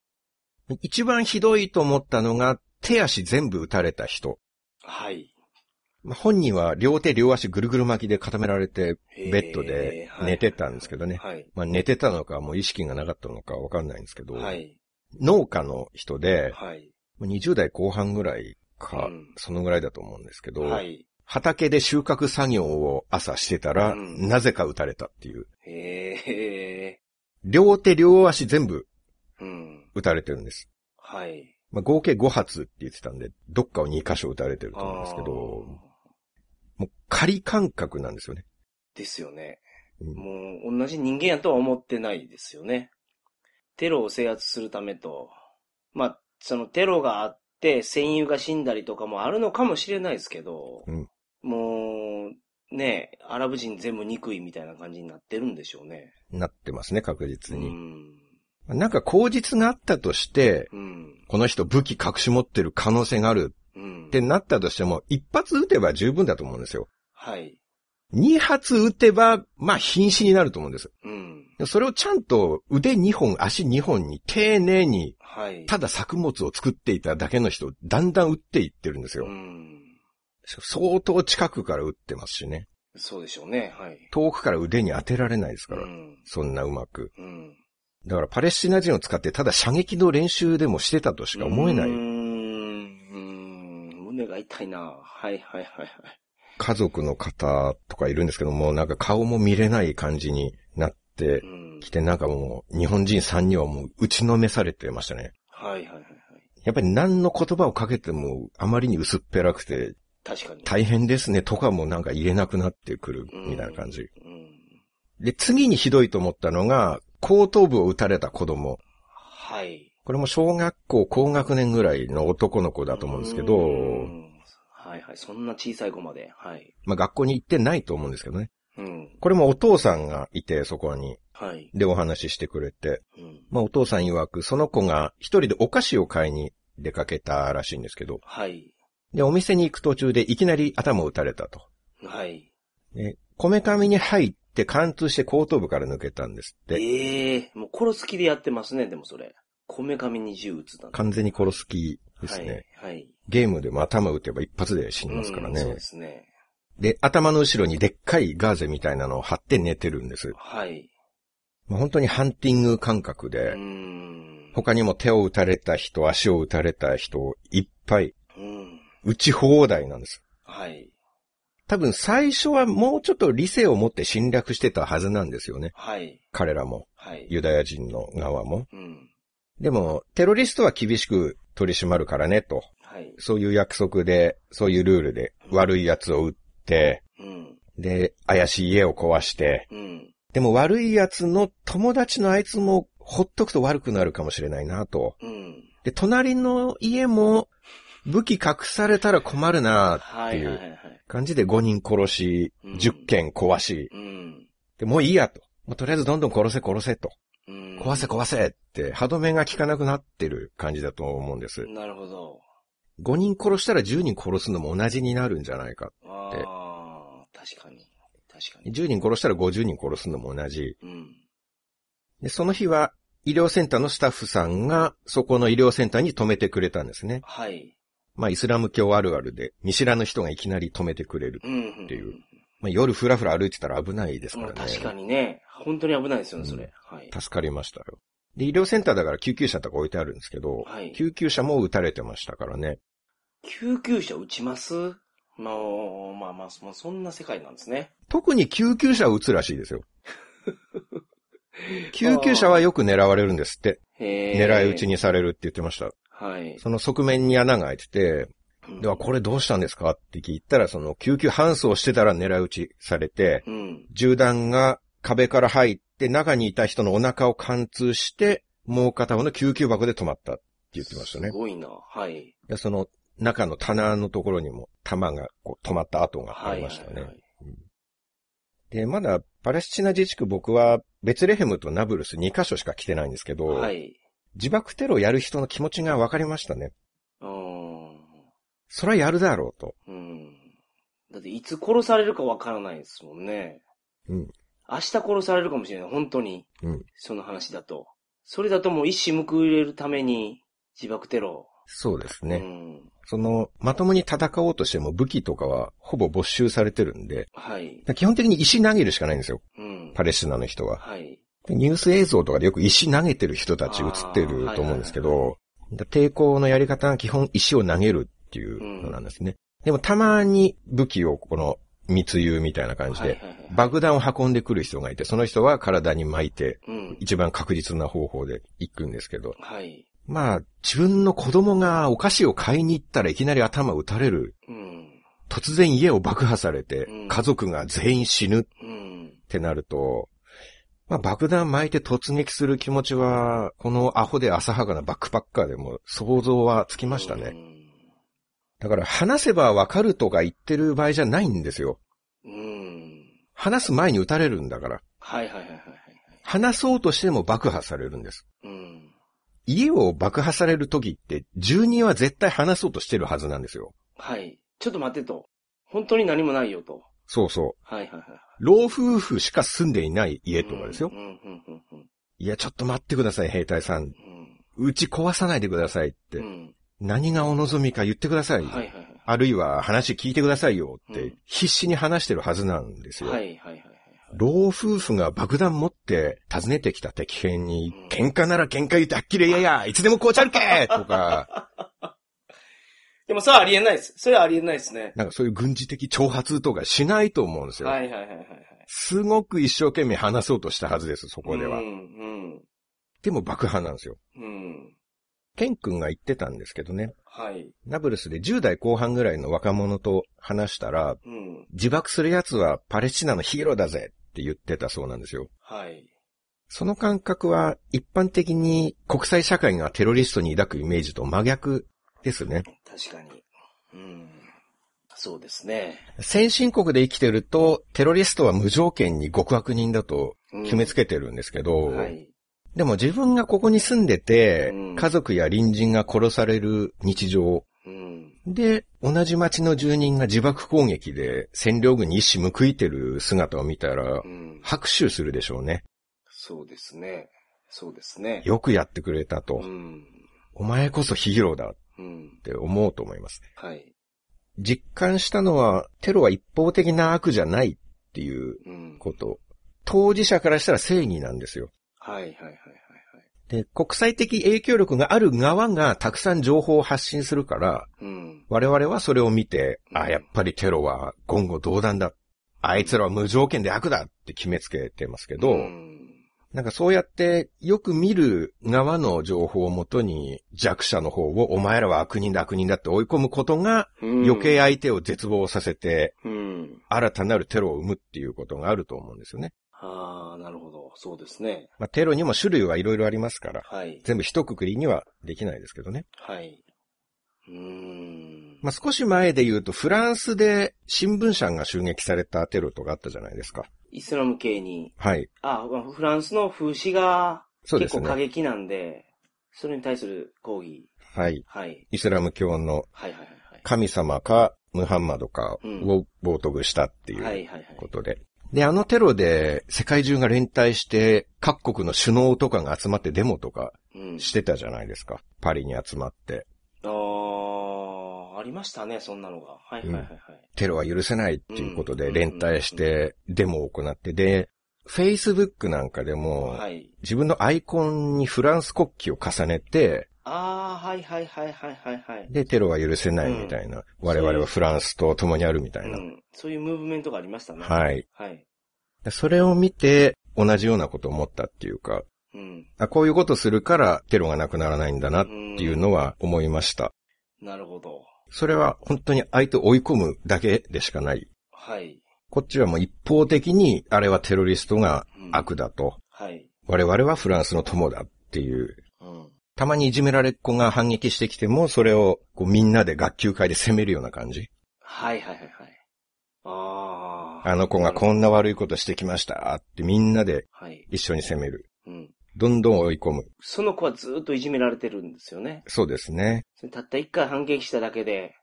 一番ひどいと思ったのが手足全部打たれた人。はい。まあ本人は両手両足ぐるぐる巻きで固められてベッドで寝てたんですけどね。はい。まあ寝てたのかもう意識がなかったのかわかんないんですけど、はい。農家の人で、はい。20代後半ぐらいか、うんそのぐらいだと思うんですけど、はい。畑で収穫作業を朝してたら、うんなぜか撃たれたっていう。へえ。両手両足全部うん。撃たれてるんです。はい。まあ、合計5発って言ってたんで、どっかを2箇所撃たれてると思うんですけど、もう仮感覚なんですよね。ですよね。うんもう同じ人間やとは思ってないですよね。テロを制圧するためと、まあ、そのテロがあって戦友が死んだりとかもあるのかもしれないですけど、うんもう、ね、アラブ人全部憎いみたいな感じになってるんでしょうね。なってますね、確う実に。ん。なんか口実があったとして、うん。この人武器隠し持ってる可能性があるうん。ってなったとしても、一発撃てば十分だと思うんですよ。はい。二発撃てば、まあ、瀕死になると思うんです。うん。それをちゃんと腕二本、足二本に丁寧に、はい。ただ作物を作っていただけの人、だんだん撃っていってるんですよう。ん。相当近くから撃ってますしね。そうでしょうね。はい。遠くから腕に当てられないですから。うん。そんなうまく。うん。だからパレスチナ人を使ってただ射撃の練習でもしてたとしか思えない。ん。うーん胸が痛いな。はいはいはいはい。家族の方とかいるんですけども、なんか顔も見れない感じになってうんきて、なんかもう日本人3人はもう打ちのめされてましたね。はいはいはいはい。やっぱり何の言葉をかけてもあまりに薄っぺらくて確かに。大変ですねとかもなんか言えなくなってくるみたいな感じ。うん。で、次にひどいと思ったのが後頭部を撃たれた子供。はい。これも小学校高学年ぐらいの男の子だと思うんですけど、うんはいはい。そんな小さい子まで。はい。まあ学校に行ってないと思うんですけどね。うん。これもお父さんがいて、そこに。はい。でお話ししてくれて。うん。まあお父さん曰く、その子が一人でお菓子を買いに出かけたらしいんですけど、はい。で、お店に行く途中でいきなり頭を打たれたと。はい。で、こめかみに入って貫通して後頭部から抜けたんですって。ええもう殺す気でやってますね、でもそれ。こめかみに銃撃つなんて完全に殺す気ですね。はい。はい。ゲームでも頭打てば一発で死にますからねうんそうで。すね。で、頭の後ろにでっかいガーゼみたいなのを貼って寝てるんです。はい。まあ、本当にハンティング感覚うで、ん。他にも手を打たれた人、足を打たれた人、いっぱい、うん。打ち放題なんです。はい。多分最初はもうちょっと理性を持って侵略してたはずなんですよね。はい。彼らも、はい。ユダヤ人の側も。うん。でも、テロリストは厳しく取り締まるからね、と。はい。そういう約束で、そういうルールで悪い奴を撃って、うん。で、怪しい家を壊して、うん。でも悪い奴の友達のあいつもほっとくと悪くなるかもしれないなと。うん。で、隣の家も武器隠されたら困るなっていう。感じで5人殺し、うん10件壊し、うん。で、もういいやと。もうとりあえずどんどん殺せ殺せと。うん。壊せ壊せって歯止めが効かなくなってる感じだと思うんです。なるほど。5人殺したら10人殺すのも同じになるんじゃないか。ああ、確かに。確かに。10人殺したら50人殺すのも同じ。うん。で、その日は医療センターのスタッフさんがそこの医療センターに止めてくれたんですね。はい。まあイスラム教あるあるで見知らぬ人がいきなり止めてくれる。うん。っていうまあ、夜ふらふら歩いてたら危ないですかまあらね。確かにね。本当に危ないですよね、それ。はい。助かりましたよ。で、医療センターだから救急車とか置いてあるんですけど、はい救急車も撃たれてましたからね。救急車撃ちます？まあ、まあまあ、まあ、そんな世界なんですね。特に救急車を撃つらしいですよ。救急車はよく狙われるんですって。狙い撃ち。にされるって言ってました。はい。その側面に穴が開いてて、うんではこれどうしたんですかって聞いたら、その救急搬送してたら狙い撃ちされて、うん。銃弾が壁から入って中にいた人のお腹を貫通して、もう片方の救急箱で止まったって言ってましたねす。ごいな。はい。でその中の棚のところにも弾がこう止まった跡があはい。りましたね。はいはいで、まだパレスチナ自治区僕はベツレヘムとナブルス2カ所しか来てないんですけど、はい。自爆テロをやる人の気持ちが分かりましたね。うーん。それはやるだろうと。うん。だって、いつ殺されるかわからないですもんね。うん。明日殺されるかもしれない。本当に。うん。その話だと。それだともう一矢報いれるために、自爆テロ。そうですね。うん。その、まともに戦おうとしても武器とかはほぼ没収されてるんで、はい。基本的に石投げるしかないんですよ。うん。パレスチナの人は。はい。でニュース映像とかでよく石投げてる人たち映ってると思うんですけど、だ抵抗のやり方は基本石を投げるっていうのなんですね。でもたまに武器をこの密輸みたいな感じで、爆弾を運んでくる人がいて、その人は体に巻いて、うん。一番確実な方法で行くんですけど、はい。まあ、自分の子供がお菓子を買いに行ったらいきなり頭打たれる。うん。突然家を爆破されてうん、家族が全員死ぬっうん。てなると、まあ爆弾巻いて突撃する気持ちは、このアホで浅はかなバックパッカーでも想像はつきましたね。だから話せばわかるとか言ってる場合じゃないんですよ。うん。うん。話す前に撃たれるんだから。はいはいはいはいはい。話そうとしても爆破されるんです。うん。家を爆破される時って、住人は絶対話そうとしてるはずなんですよ。はい。ちょっと待ってと。本当に何もないよと。そうそう。はいはいはい。老夫婦しか住んでいない家とかですよ。いや、ちょっと待ってください、兵隊さん。うち壊さないでくださいって。うん。何がお望みか言ってください。あるいは話聞いてくださいよってうん、必死に話してるはずなんですよ。老夫婦が爆弾持って訪ねてきた敵兵にうん、喧嘩なら喧嘩言ってあっきりやや、いつでもこうちゃるけとか、でもそれはありえないです。それはありえないですね。なんかそういう軍事的挑発とかしないと思うんですよ。はいはいはいはいはい。すごく一生懸命話そうとしたはずです、そこでは。うん、うん。でも爆破なんですよ。うん。ケン君が言ってたんですけどね。はい。ナブルスで10代後半ぐらいの若者と話したら、うん。自爆する奴はパレスチナのヒーローだぜって言ってたそうなんですよ。はい。その感覚は一般的に国際社会がテロリストに抱くイメージと真逆ですね。確かに。うん。そうですね。先進国で生きてるとテロリストは無条件に極悪人だと決めつけてるんですけど、はい。でも自分がここに住んでてうん家族や隣人が殺される日常うん。で、同じ町の住人が自爆攻撃で占領軍に一矢報いてる姿を見たらう、ん。拍手するでしょうね。そうですね。そうですね。よくやってくれたと。うん。お前こそヒーローだっうん。て思うと思います。はい。実感したのは、テロは一方的な悪じゃないっていううん。こと。当事者からしたら正義なんですよ。はいはいはいはいはい。で、国際的影響力がある側がたくさん情報を発信するから、うん。我々はそれを見て、うんあ、やっぱりテロは言語道断だ。あいつらは無条件で悪だって決めつけてますけど、うんなんかそうやってよく見る側の情報をもとに弱者の方をお前らは悪人だ悪人だって追い込むことが余計相手を絶望させてうん。新たなるテロを生むっていうことがあると思うんですよね。ああ、なるほど。そうですね。まあテロにも種類はいろいろありますから、はい。全部一括りにはできないですけどね。はい。うーん。まあ少し前で言うとフランスで新聞社が襲撃されたテロとかあったじゃないですか。イスラム系に、はい。あ、まあフランスの風刺が結構過ね。激なんで、それに対する抗議。はい。はい。イスラム教のはいはいはい神様かムハンマドかうんを冒涜したっていうはいはい。ことで。で、あのテロで世界中が連帯して各国の首脳とかが集まってデモとかうん。してたじゃないですか。パリに集まって。ああ、ありましたね、そんなのが。はいはいはいはい。テロは許せないっていうことでうん連帯してデモを行って、で、Facebook なんかでも、はい。自分のアイコンにフランス国旗を重ねて、ああ、はいはいはいはいはいはい。で、テロは許せないみたいな。我々はフランスと共にあるみたいな。うん。そういうムーブメントがありましたね。はい。はい。それを見て、同じようなことを思ったっていうか、うん。あこういうことするからテロがなくならないんだなっていうのは思いました。なるほど。それは本当に相手を追い込むだけでしかない。はい。こっちはもう一方的に、あれはテロリストが悪だと。はい。我々はフランスの友だっていう。うん。たまにいじめられっ子が反撃してきても、それをこうみんなで学級会で責めるような感じ。はいはいはいはい。ああ。あの子がこんな悪いことしてきましたってみんなではい。一緒に責める。うん。どんどん追い込む。その子はずっといじめられてるんですよね。そうですね。たった一回反撃しただけで、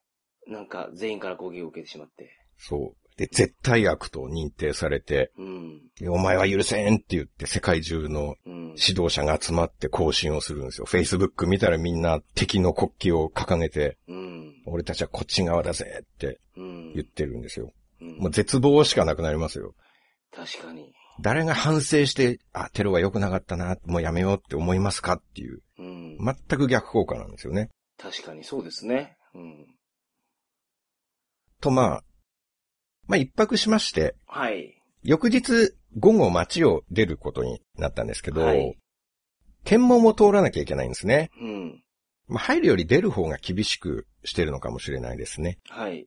なんか全員から攻撃を受けてしまって。そう。で、絶対悪と認定されて、うん。でお前は許せんって言って世界中のうん。指導者が集まって更新をするんですよ。Facebook 見たらみんな敵の国旗を掲げて、うん。俺たちはこっち側だぜってうん。言ってるんですよ。うんもう絶望しかなくなりますよ。確かに。誰が反省して、あ、テロは良くなかったな、もうやめようって思いますかっていう、うん。全く逆効果なんですよね。確かにそうですね。うん。とまあ、まあ一泊しまして、はい。翌日午後街を出ることになったんですけど、はい検問を通らなきゃいけないんですね。うん。まあ入るより出る方が厳しくしてるのかもしれないですね。はい。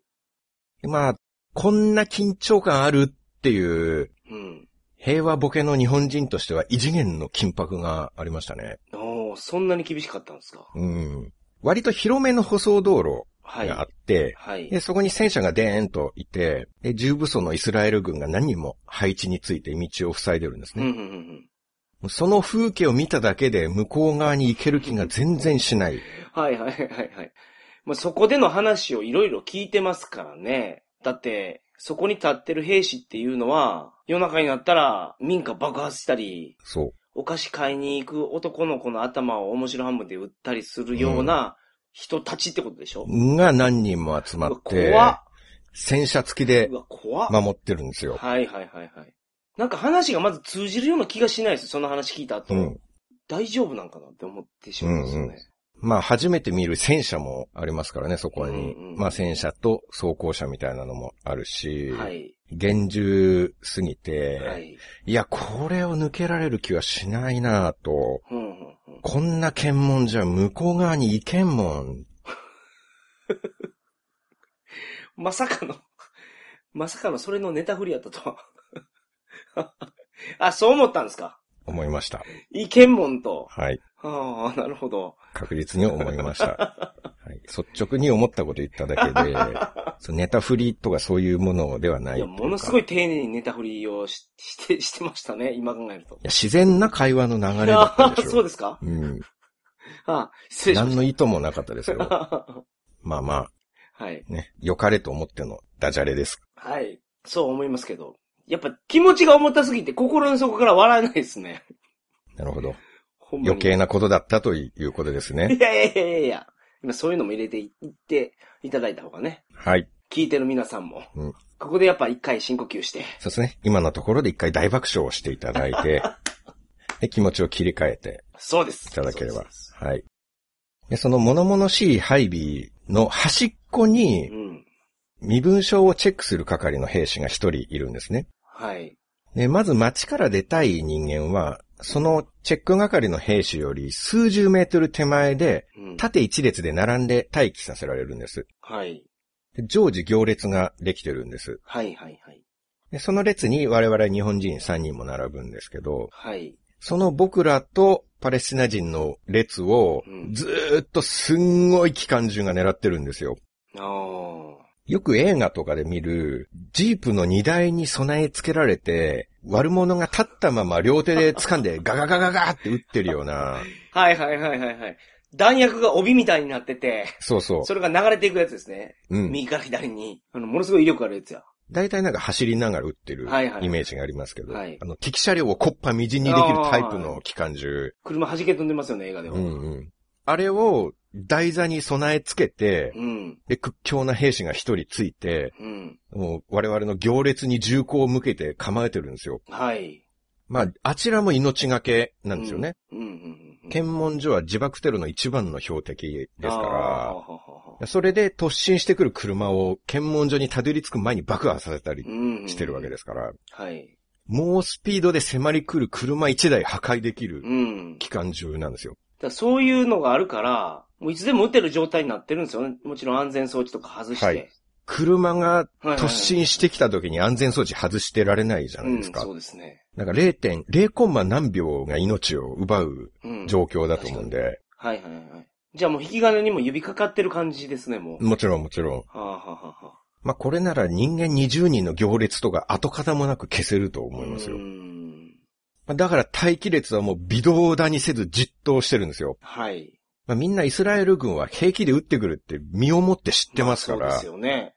まあ、こんな緊張感あるっていう、うん。平和ボケの日本人としては異次元の緊迫がありましたね。おーそんなに厳しかったんですか？うん。割と広めの舗装道路はい。があって、はい。で、そこに戦車がデーンといて、で、重武装のイスラエル軍が何人も配置について道を塞いでるんですうん、ね。うん、うん。その風景を見ただけで向こう側に行ける気が全然しない。はい、はい、はい、はい。まあ、そこでの話をいろいろ聞いてますからね。だって、そこに立ってる兵士っていうのは、夜中になったら民家爆発したり、そう。お菓子買いに行く男の子の頭を面白半分で撃ったりするような人たちってことでしょ、が何人も集まって、怖っ。戦車付きで怖っ。守ってるんですよ。はいはいはいはい。なんか話がまず通じるような気がしないです。その話聞いた後。うん。大丈夫なんかなって思ってしまうんですよね。うんうんまあ初めて見る戦車もありますからね、そこに。うんうんまあ戦車と装甲車みたいなのもあるし、はい。厳重すぎて、、はいい。や、これを抜けられる気はしないなぁと、うんうんうんこんな検問じゃ向こう側に行けんもん。まさかの、まさかのそれのネタ振りやったとは。あ、そう思ったんですか？思いました。意見門と。はい。ああ、なるほど。確実に思いました。はい、率直に思ったこと言っただけで、そうネタ振りとかそういうものではないいや、ものすごい丁寧にネタ振りをしして、してましたね。今考えると。いや自然な会話の流れだったでしょ。そうですか？うん。あ失礼しまし何の意図もなかったですよ。た。まあまはい。あ、ね、良かれと思ってのダジャレです。はい。そう思いますけど。やっぱ気持ちが重たすぎて心の底から笑えないですね。なるほど。余計なことだったということですね。いやいやいやいや。今そういうのも入れていっていただいた方がね。はい。聞いてる皆さんも。うんここでやっぱ一回深呼吸して。そうですね。今のところで一回大爆笑をしていただいて、で気持ちを切り替えてそうです。いただければ。はい。で、その物々しい配備の端っこにう、ん。身分証をチェックする係の兵士が一人いるんですね。はい。で、まず街から出たい人間は、そのチェック係の兵士より数十メートル手前で、うん。縦一列で並んで待機させられるんです。はい。で常時行列ができてるんです。はいはいはい。でその列に我々日本人3人も並ぶんですけど、はい。その僕らとパレスチナ人の列をうんずーっとすんごい機関銃が狙ってるんですよ。ああ。よく映画とかで見る、ジープの荷台に備え付けられて、悪者が立ったまま両手で掴んで ガガガガガって撃ってるような、はいはいはいはいはい。弾薬が帯みたいになってて、そうそう。それが流れていくやつですね。うん。右から左に。あの、ものすごい威力あるやつや。大体なんか走りながら撃ってるはいはいイメージがありますけど、はいあの、敵車両をコッパみじんにできるタイプの機関銃。車弾け飛んでますよね、映画では。うんうん。あれを台座に備え付けて、うん。で、屈強な兵士が一人ついて、うん。もう我々の行列に銃口を向けて構えてるんですよ。はい。まあ、あちらも命がけなんですよね。うん。うんうんうん。検問所は自爆テロの一番の標的ですから、それで突進してくる車を検問所にたどり着く前に爆破させたりうん。してるわけでですから、す。はい。猛スピードで迫り来る車一台破壊できるうん。機関銃なんですよ。そういうのがあるから、もういつでも撃てる状態になってるんですよね。もちろん安全装置とか外して。はい車が突進してきた時に安全装置外してられないじゃないですか。うん、そうですね。なんか0.0コンマ何秒が命を奪ううん。状況だと思うんで、はいはいはい。じゃあもう引き金にも指かかってる感じですね、もう。もちろんもちろん。はあ、はあはあはあ、まあこれなら人間20人の行列とか跡形もなく消せると思いますよう。ん。まあだから待機列はもう微動だにせずじっとしてるんですよ。はい。まあみんなイスラエル軍は平気で撃ってくるって身をもって知ってますからまあそうです、よね。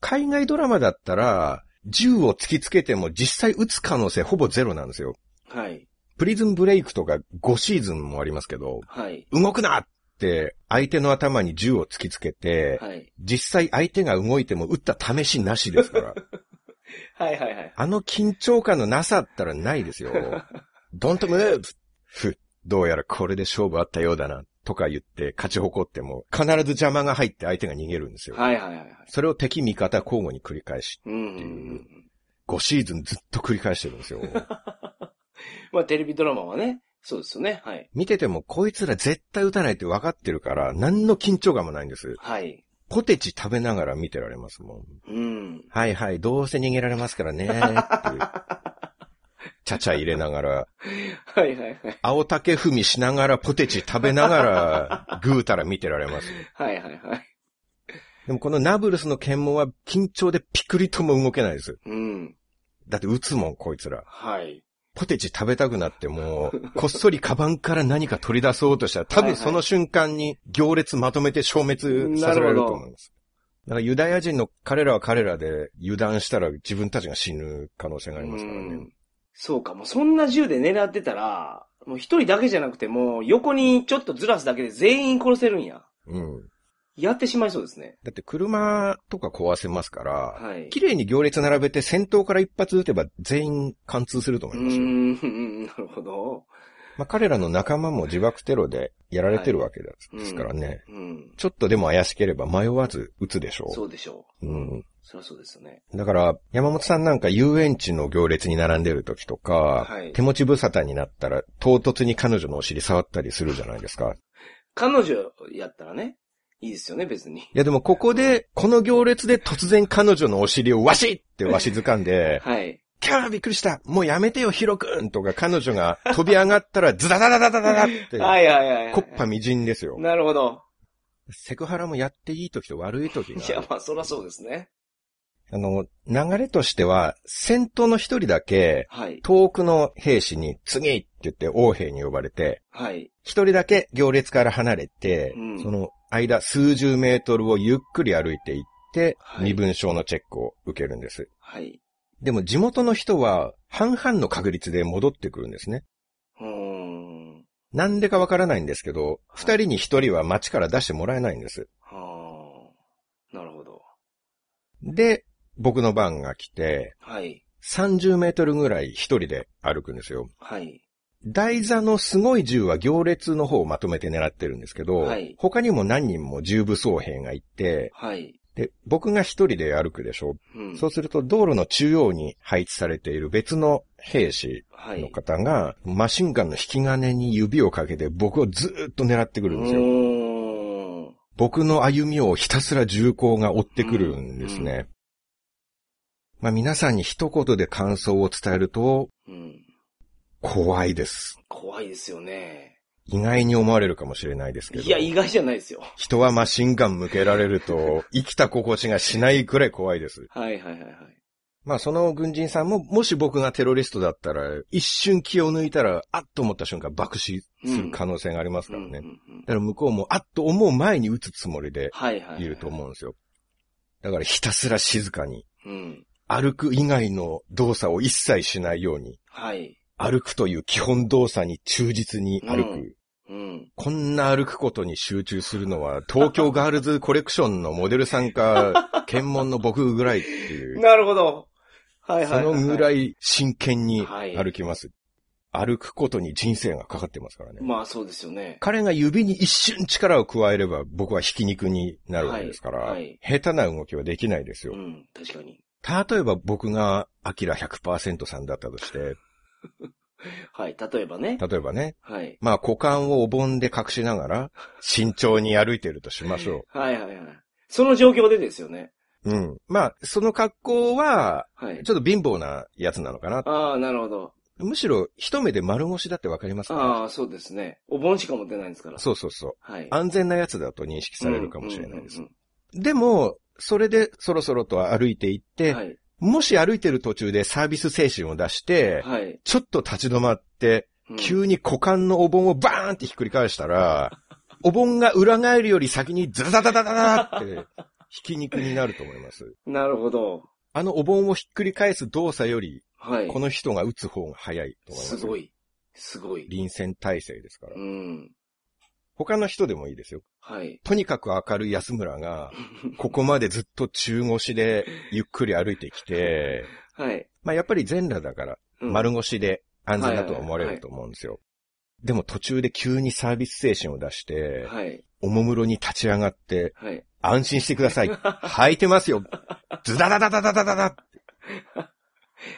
海外ドラマだったら、銃を突きつけても実際撃つ可能性ほぼゼロなんですよ。はい。プリズンブレイクとか5シーズンもありますけど、はい。動くなって相手の頭に銃を突きつけて、はい。実際相手が動いても撃った試しなしですから。はいはいはい。あの緊張感のなさったらないですよ。Don't move! ふ、どうやらこれで勝負あったようだな。とか言って勝ち誇っても、必ず邪魔が入って相手が逃げるんですよ。はいはいはいはい。それを敵味方交互に繰り返し、うんうんうん。5シーズンずっと繰り返してるんですよ。まあテレビドラマはね、そうですよね。はい。見ててもこいつら絶対撃たないって分かってるから、何の緊張感もないんです。はい。ポテチ食べながら見てられますもん。うん。はいはい、どうせ逃げられますからね、っていう。ちゃちゃ入れながら、はいはいはい。青竹踏みしながらポテチ食べながら、ぐうたら見てられます。はいはいはい。でもこのナブルスの検問は緊張でピクリとも動けないです。うん。だって撃つもん、こいつら。はい。ポテチ食べたくなっても、こっそりカバンから何か取り出そうとしたら、多分その瞬間に行列まとめて消滅させられると思います。だからユダヤ人の彼らは彼らで油断したら自分たちが死ぬ可能性がありますからねうん。そうか、もうそんな銃で狙ってたら、もう一人だけじゃなくてもう横にちょっとずらすだけで全員殺せるんや。うん。やってしまいそうですね。だって車とか壊せますから、はい。綺麗に行列並べて先頭から一発撃てば全員貫通すると思いますよ。ん、うんなるほど。まあ、彼らの仲間も自爆テロでやられてるわけですからね。うん。ちょっとでも怪しければ迷わず撃つでしょそうでしょう。う。うん。そりゃそうですよね。だから、山本さんなんか遊園地の行列に並んでる時とか、はい手持ち無沙汰になったら唐突に彼女のお尻触ったりするじゃないですか。彼女やったらね、いいですよね、別に。いやでもここで、この行列で突然彼女のお尻をわしってわしづかんで、はい。キャーびっくりしたもうやめてよヒロくんとか彼女が飛び上がったらズダダダダダダダって、はいはいはいはい。コッパみじんですよ。なるほど。セクハラもやっていい時と悪い時がいや、まあ、そりゃそうですね。あの、流れとしては、先頭の一人だけ、はい。遠くの兵士に次って言って王兵に呼ばれて、はい。一人だけ行列から離れて、うんその間数十メートルをゆっくり歩いていって、はい身分証のチェックを受けるんです。はい。でも地元の人は半々の確率で戻ってくるんですね。なんでかわからないんですけど、二人に一人は街から出してもらえないんです。はあ。なるほど。で、僕の番が来て、はい。30メートルぐらい一人で歩くんですよ。はい。台座のすごい銃は行列の方をまとめて狙ってるんですけど、はい他にも何人も重武装兵がいて、はい。で、僕が一人で歩くでしょ。うん。そうすると道路の中央に配置されている別の兵士はい。の方が、マシンガンの引き金に指をかけて僕をずーっと狙ってくるんですよ。僕の歩みをひたすら銃口が追ってくるんですね。うんまあ皆さんに一言で感想を伝えると、うん。怖いです。怖いですよね。意外に思われるかもしれないですけど。いや、意外じゃないですよ。人はマシンガン向けられると、生きた心地がしないくらい怖いです。はいはいはいはい。まあその軍人さんも、もし僕がテロリストだったら、一瞬気を抜いたら、あっと思った瞬間爆死する可能性がありますからね。だから向こうも、あっと思う前に撃つつもりではいはいはい。いると思うんですよ。だからひたすら静かに、うん。歩く以外の動作を一切しないように、はい。歩くという基本動作に忠実に歩く。うんうん。こんな歩くことに集中するのは、東京ガールズコレクションのモデルさんか、検問の僕ぐらいっていう。なるほど。はいはいはい。そのぐらい。い真剣にはい歩きます。歩くことに人生がかかってますからね。まあそうですよね。彼が指に一瞬力を加えれば僕はひき肉になるわけですから、はいはい下手な動きはできないですよ。うん、確かに。例えば僕がアキラ100%さんだったとして、はい、例えばね。例えばね、はい。まあ股間をお盆で隠しながら慎重に歩いてるとしましょはいはいはい。その状況でですよね。う。うん。まあその格好ははい。ちょっと貧乏なやつなのかな。ああ、なるほど。むしろ一目で丸腰だってわかりますかああ、そうですね。お盆しか持ってないんですから。そうそうそう。はい。安全なやつだと認識されるかもしれないですうん。でも、それでそろそろと歩いていって、はい。もし歩いてる途中でサービス精神を出して、はい。ちょっと立ち止まって、うん急に股間のお盆をバーンってひっくり返したら、お盆が裏返るより先にズダダダダダダって、ひき肉になると思います。なるほど。あのお盆をひっくり返す動作より、はい。この人が打つ方が早いと思います。すご。い。すごい。臨戦態勢ですからう。ん。他の人でもいいですよ。はい。とにかく明るい安村が、ここまでずっと中腰でゆっくり歩いてきて、はい。まあやっぱり全裸だから、うん丸腰で安全だとは思われると思うんですよ。でも途中で急にサービス精神を出して、はい。おもむろに立ち上がって、はい。安心してください。履いてますよ。ズダダダダダダダダ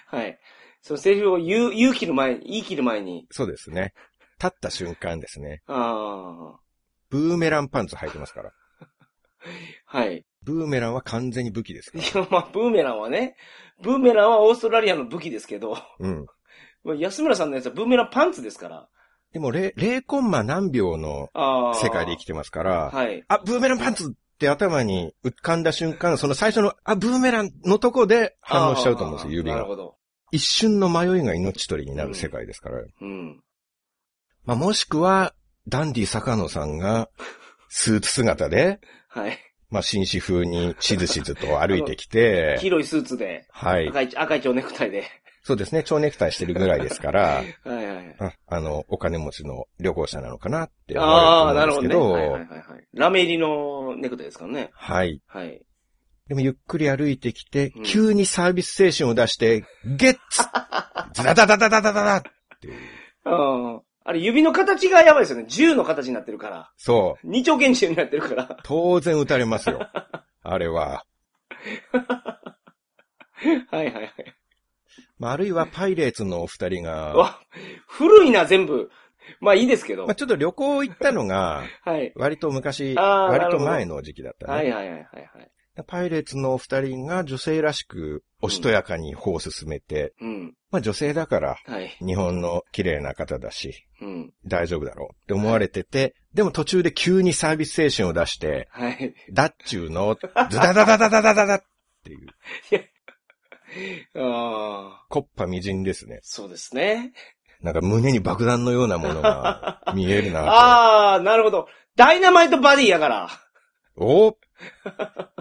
はい。そのセリフを言う、言う切る前に、言い切る前に。そうですね。立った瞬間ですね。あブーメランパンツ履いてますから。あ。はい。ブーメランは完全に武器ですかいら。や、まあ、ブーメランはね、ブーメランはオーストラリアの武器ですけど、うん。まあ安村さんのやつはブーメランパンツですから。でも0、0コンマ何秒のああ。世界で生きてますから、はい。あ、ブーメランパンツって頭に浮かんだ瞬間、その最初の、あ、ブーメランのとこで反応しちゃうと思うんですよ、あー指が。なるほど。一瞬の迷いが命取りになる世界ですから。うん。まあ、もしくは、ダンディ坂野さんが、スーツ姿で、はい。まあ、紳士風にしずしずと歩いてきて、黄色いスーツで、はい。赤い、赤い蝶ネクタイで。そうですね、蝶ネクタイしてるぐらいですから、はいはいあ。あの、お金持ちの旅行者なのかなって思うんですけど、ああ、なるほどね。はいはいはい、はい。ラメ入りのネクタイですからね。はい。はい。でもゆっくり歩いてきて、急にサービス精神を出して、ゲッツ ズダダダダダダダっていう。ああ。あれ、指の形がやばいですよね。銃の形になってるから。そう。二丁拳銃になってるから。当然撃たれますよ。あれは。はいはいはい。まあ、あるいはパイレーツのお二人が、わ、古いな、全部。まあいいですけど。まあ、ちょっと旅行行ったのが、はい。割と昔、割と前の時期だったね。はいはいはいはいはい。パイレーツのお二人が女性らしく、おしとやかに歩を進めて、うん。まあ女性だから、はい。日本の綺麗な方だし、うん。大丈夫だろうって思われてて、でも途中で急にサービス精神を出して、はい。だっちゅうの、ズダダダダダダダダっていう、ああ。コッパみじんですね。そうですね。なんか胸に爆弾のようなものが見えるなと。ああ、なるほど。ダイナマイトバディやから。お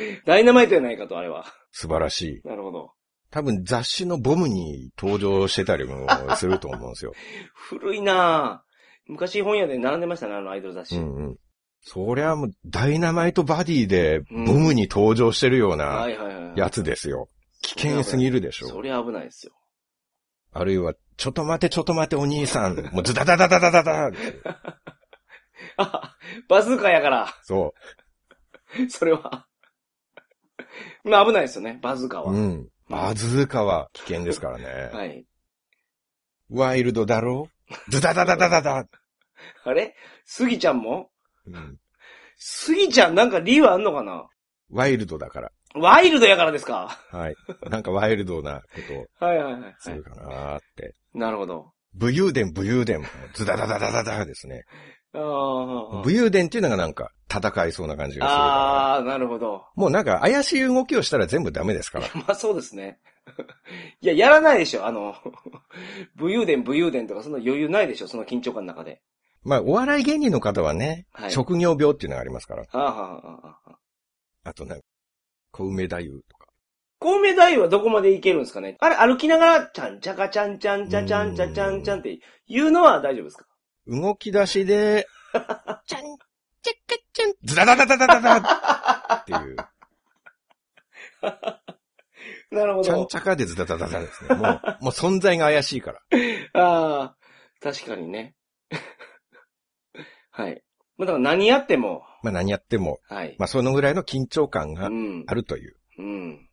ダイナマイトやないかと、あれは。素晴らしい。なるほど。多分雑誌のボムに登場してたりもすると思うんですよ。古いなぁ昔本屋で並んでましたね、あのアイドル雑誌。うんうん。そりゃもうダイナマイトバディでボムに登場してるような。やつですよ。危険すぎるでしょ。そりゃ危ないですよ。あるいは、ちょっと待てちょっと待てお兄さん。もうズダダダダダダダあ、バズーカやから、そそれは。まあ危ないですよね、バズーカう。は。うん。バズーカは危険ですからね。はい。ワイルドだろ？ズダダダダダダ。あれ？スギちゃんも？うん。スギちゃんなんか理由あんのかな？ワイルドだから。ワイルドやからですか？はい。なんかワイルドなことをはいはいはい、はいする。かなーって。なるほど。武勇伝武勇伝もズダダダダダダですね。ああ。武勇伝っていうのがなんか戦いそうな感じがするから。ああ、なるほど。もうなんか怪しい動きをしたら全部ダメですから。まあそうですね。いや、やらないでしょ、あの、武勇伝武勇伝とかそんな余裕ないでしょ、その緊張感の中で。まあお笑い芸人の方はね、はい職業病っていうのがありますから。はあ、はあはあはあ、あとなんか、小梅太夫とか。孔明大はどこまでいけるんですかねあれ歩きながら、ちゃんちゃかちゃんちゃんちゃちゃんちゃちゃんちゃんって言うのは大丈夫ですか？動き出しで、ちゃん、ちゃかちゃん、ズダダダダダダダっていう。な なるほちゃんど。ちゃかでズタダダダですね。もう、もう存在が怪しいから。ああ、確かにね。はい。まあだから何やっても、まあ何やっても、はい。まあそのぐらいの緊張感がうん。あるという。うん。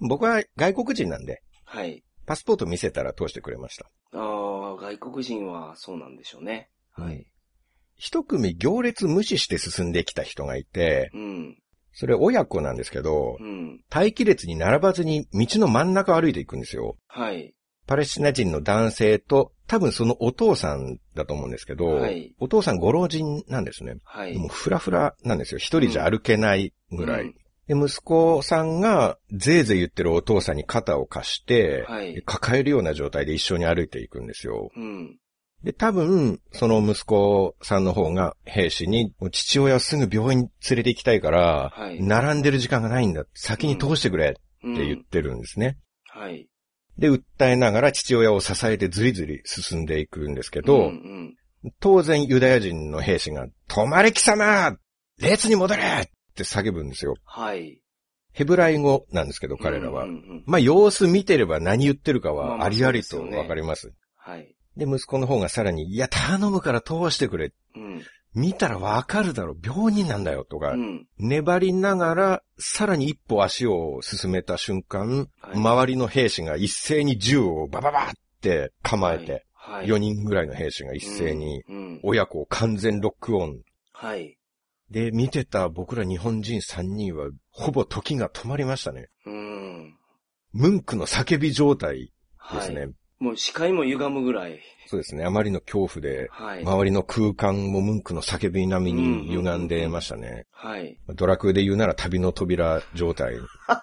僕は外国人なんで、はい。パスポート見せたら通してくれました。ああ、外国人はそうなんでしょうね。はい。一組行列無視して進んできた人がいて、うん。それ親子なんですけど、うん。待機列に並ばずに道の真ん中を歩いていくんですよ。はい。パレスチナ人の男性と、多分そのお父さんだと思うんですけど、はいお父さんご老人なんですね。はい。もうフラフラなんですよ。一人じゃ歩けないぐらい。うんで、息子さんが、ぜいぜい言ってるお父さんに肩を貸して、はい抱えるような状態で一緒に歩いていくんですよ。うん。で、多分、その息子さんの方が兵士に、父親をすぐ病院に連れて行きたいから、はい並んでる時間がないんだ。先に通してくれってうん言ってるんですね。はい。で、訴えながら父親を支えてずりずり進んでいくんですけど、うん当然ユダヤ人の兵士が、止まれ貴様列に戻れって叫ぶんですよ。はい。ヘブライ語なんですけど、彼らは。うんうんうんまあ、様子見てれば何言ってるかまあまあはありありとわかります。はい。で、息子の方がさらに、いや、頼むから通してくれ。うん。見たらわかるだろ。病人なんだよ。とか、うん。粘りながら、さらに一歩足を進めた瞬間、はい周りの兵士が一斉に銃をバババって構えて、はい。4人ぐらいの兵士が一斉に、親子を完全ロックオン。はい。で、見てた僕ら日本人3人は、ほぼ時が止まりましたね。うん。ムンクの叫び状態ではい。すね。もう視界も歪むぐらい。そうですね。あまりの恐怖で、はい。周りの空間もムンクの叫び並みに歪んでましたね。はい。ドラクエで言うなら旅の扉状態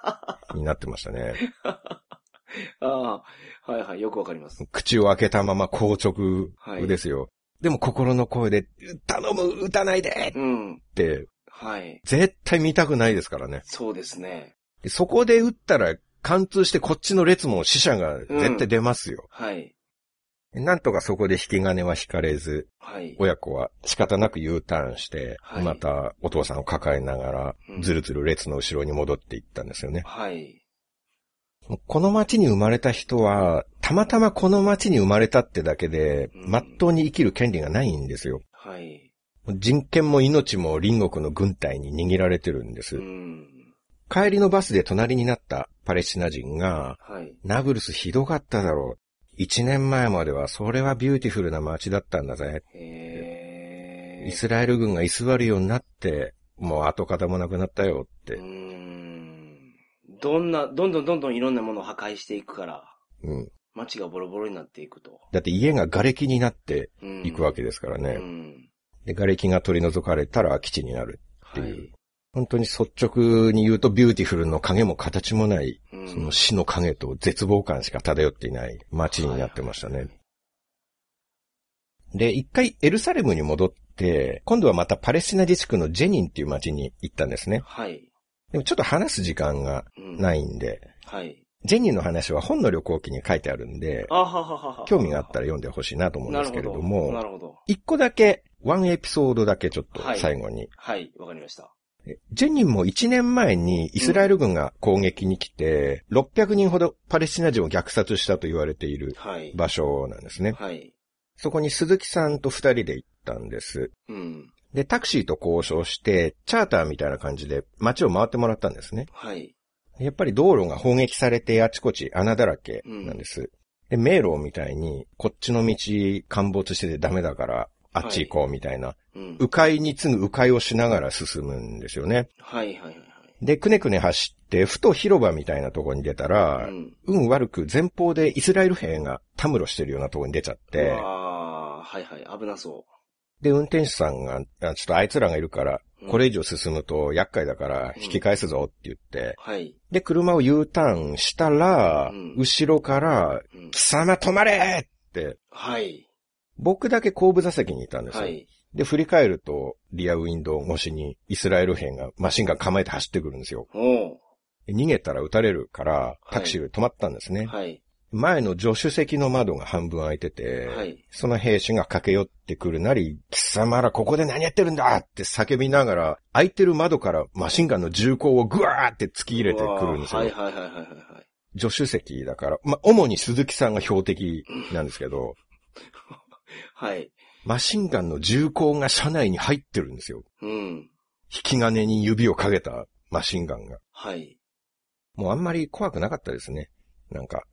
になってましたね。ああ、はいはい。よくわかります。口を開けたまま硬直ですよ。でも心の声で、頼む撃たないでうん。って、はい。絶対見たくないですからね。そうですね。でそこで撃ったら、貫通してこっちの列も死者が絶対出ますよ。はい。なんとかそこで引き金は引かれず、はい。親子は仕方なく U ターンして、はいまたお父さんを抱えながらうん、ずるずる列の後ろに戻っていったんですよね。はい。この町に生まれた人は、たまたまこの町に生まれたってだけで、うん真っ当に生きる権利がないんですよ。はい。人権も命も隣国の軍隊に握られてるんです。うん。帰りのバスで隣になったパレスチナ人が、はい。ナブルスひどかっただろう。一年前まではそれは beautiful な街だったんだぜ。へイスラエル軍が居座るようになって、もう跡形もなくなったよってう。ん。どんな、どんどんどんどんいろんなものを破壊していくから、うん。街がボロボロになっていくと。だって家が瓦礫になってうんいくわけですからね。うん。で、瓦礫が取り除かれたら基地になる。っていうはい本当に率直に言うと beautiful の影も形もない、うんその死の影と絶望感しか漂っていない街になってましたね。はいで、一回エルサレムに戻って、今度はまたパレスチナ自治区のジェニンっていう街に行ったんですね。はい。でもちょっと話す時間がうんないんで、はい。ジェニンの話は本の旅行記に書いてあるんで、あはははは。興味があったら読んでほしいなと思うんですけれどなるも、ほど。一個だけ、ワンエピソードだけちょっとはい最後に。はい、わかりました。ジェニンも1年前にイスラエル軍が攻撃に来て、600人ほどパレスチナ人を虐殺したと言われているはい。場所なんですね。はい。そこに鈴木さんと2人で行ったんです。うん。で、タクシーと交渉して、チャーターみたいな感じで街を回ってもらったんですね。はい。やっぱり道路が砲撃されてあちこち穴だらけなんです。で、迷路みたいに、こっちの道陥没しててダメだから、あっち行こうみたいな、うん。迂回に次ぐ迂回をしながら進むんですよね。はいはいはいで、くねくね走って、ふと広場みたいなところに出たら、はい。うん。運悪く前方でイスラエル兵がたむろしてるようなところに出ちゃって、ああ、はいはい。危なそで、運転手さんが、あちょっとあいつらがいるからうん、これ以上進むと厄介だから引き返すぞって言ってう。、はい。で、車を U ターンしたら、うん後ろから、うん貴様止まれって、はい。僕だけ後部座席にいたんですよ。はい。で、振り返ると、リアウィンドウ越しにイスラエル兵がマシンガン構えて走ってくるんですよ。逃げたら撃たれるから、はいタクシーで止まったんですね。はい。前の助手席の窓が半分開いてて、はいその兵士が駆け寄ってくるなり、貴様らここで何やってるんだって叫びながら、開いてる窓からマシンガンの銃口をグワーって突き入れてくるんですよ。はいはいはいはいはいはい。助手席だから、まあ、主に鈴木さんが標的なんですけど、はい。マシンガンの銃口が車内に入ってるんですよ。うん。引き金に指をかけたマシンガンが。はい。もうあんまり怖くなかったですね。なんか、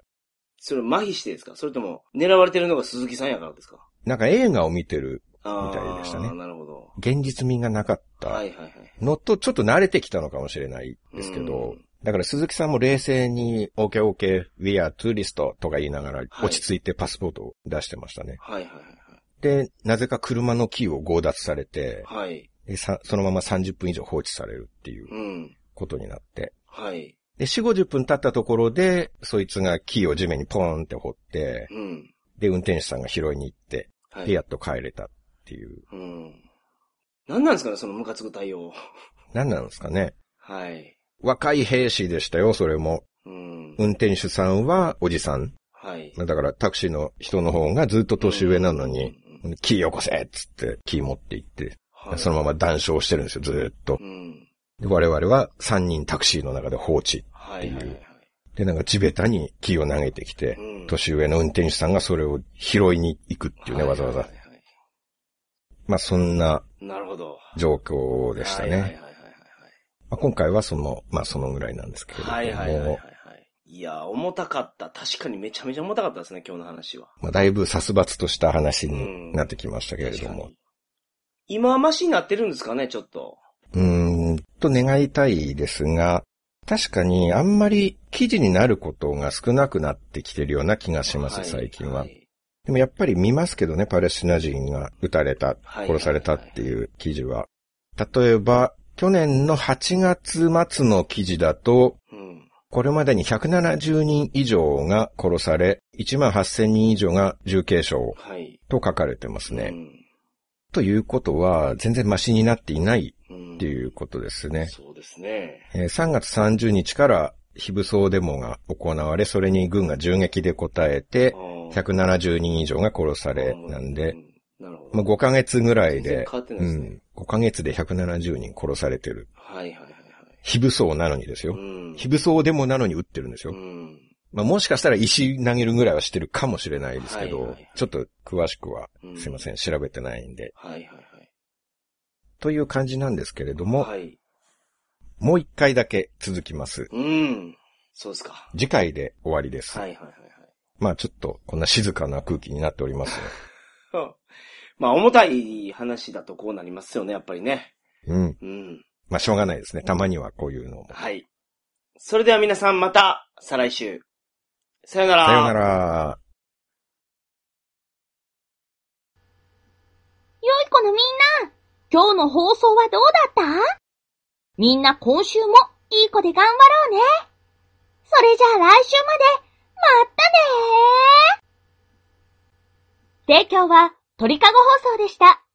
それ麻痺してですか？それとも、狙われてるのが鈴木さんやからですか？なんか映画を見てるあみたいでしたねあ、なるほど。現実味がなかったはいはいはい。のとちょっと慣れてきたのかもしれないですけど、うんだから鈴木さんも冷静に OK OK we are tourist とか言いながらはい落ち着いてパスポートを出してましたね。はいはいはいで、なぜか車のキーを強奪されて、はい。はい。でさそのまま30分以上放置されるっていううん。ことになって、はい。で、4、50分経ったところで、そいつがキーを地面にポーンって掘って、うん。で、運転手さんが拾いに行って、はい。で、やっと帰れたっていう。うん。何なんですかね、そのムカつく対応。何なんですかね。はい。若い兵士でしたよ、それも。うん。運転手さんはおじさん。はい。だからタクシーの人の方がずっと年上なのに、うん、キーよこせっつってキー持って行って、はい、そのまま談笑してるんですよ、ずーっとう。ん。で我々は3人タクシーの中で放置。はいはいはい。で、なんか地べたにキーを投げてきて、うん年上の運転手さんがそれを拾いに行くっていうね、わざわざまあそんななるほど。状況でしたね。今回はその、まあそのぐらいなんですけれども、はい。はいはいはいはいはい。いや、重たかった。確かにめちゃめちゃ重たかったですね、今日の話は。まあだいぶ殺伐とした話になってきましたけれども。今はマシになってるんですかね、ちょっと。うーんと願いたいですが、確かにあんまり記事になることが少なくなってきてるような気がします、い最近は。いでもやっぱり見ますけどね、パレスチナ人が撃たれた、はい殺されたっていう記事は。例えば、去年の8月末の記事だと、うん。これまでに170人以上が殺され、1万8000人以上が重軽傷はい。と書かれてますね。うんということは、全然マシになっていないうんっていうことですね。そうですね。えー3月30日から非武装デモが行われ、それに軍が銃撃で応えて、170人以上が殺され、なんで、うんなるほど。まあ、5ヶ月ぐらいで、変わってないですねうん、5ヶ月で170人殺されてる。はいはいはいはい。非武装なのにですよ。うん非武装デモなのに撃ってるんですよ。うん。まあ、もしかしたら石投げるぐらいはしてるかもしれないですけど、はいはいはいちょっと詳しくはうんすいません、調べてないんで。はいはいはい。という感じなんですけれども、はい。もう一回だけ続きます。うん。そうですか。次回で終わりです。はいはいはいまあちょっとこんな静かな空気になっておりますね。はい。まあ、重たい話だとこうなりますよね、やっぱりね。うん。うん。まあしょうがないですね。たまにはこういうのも。はい。それでは皆さんまた、再来週。さよなら。さようなら。よい子のみんな、今日の放送はどうだった？みんな今週もいい子で頑張ろうね。それじゃあ来週まで、まったねー。提供は鳥かご放送でした。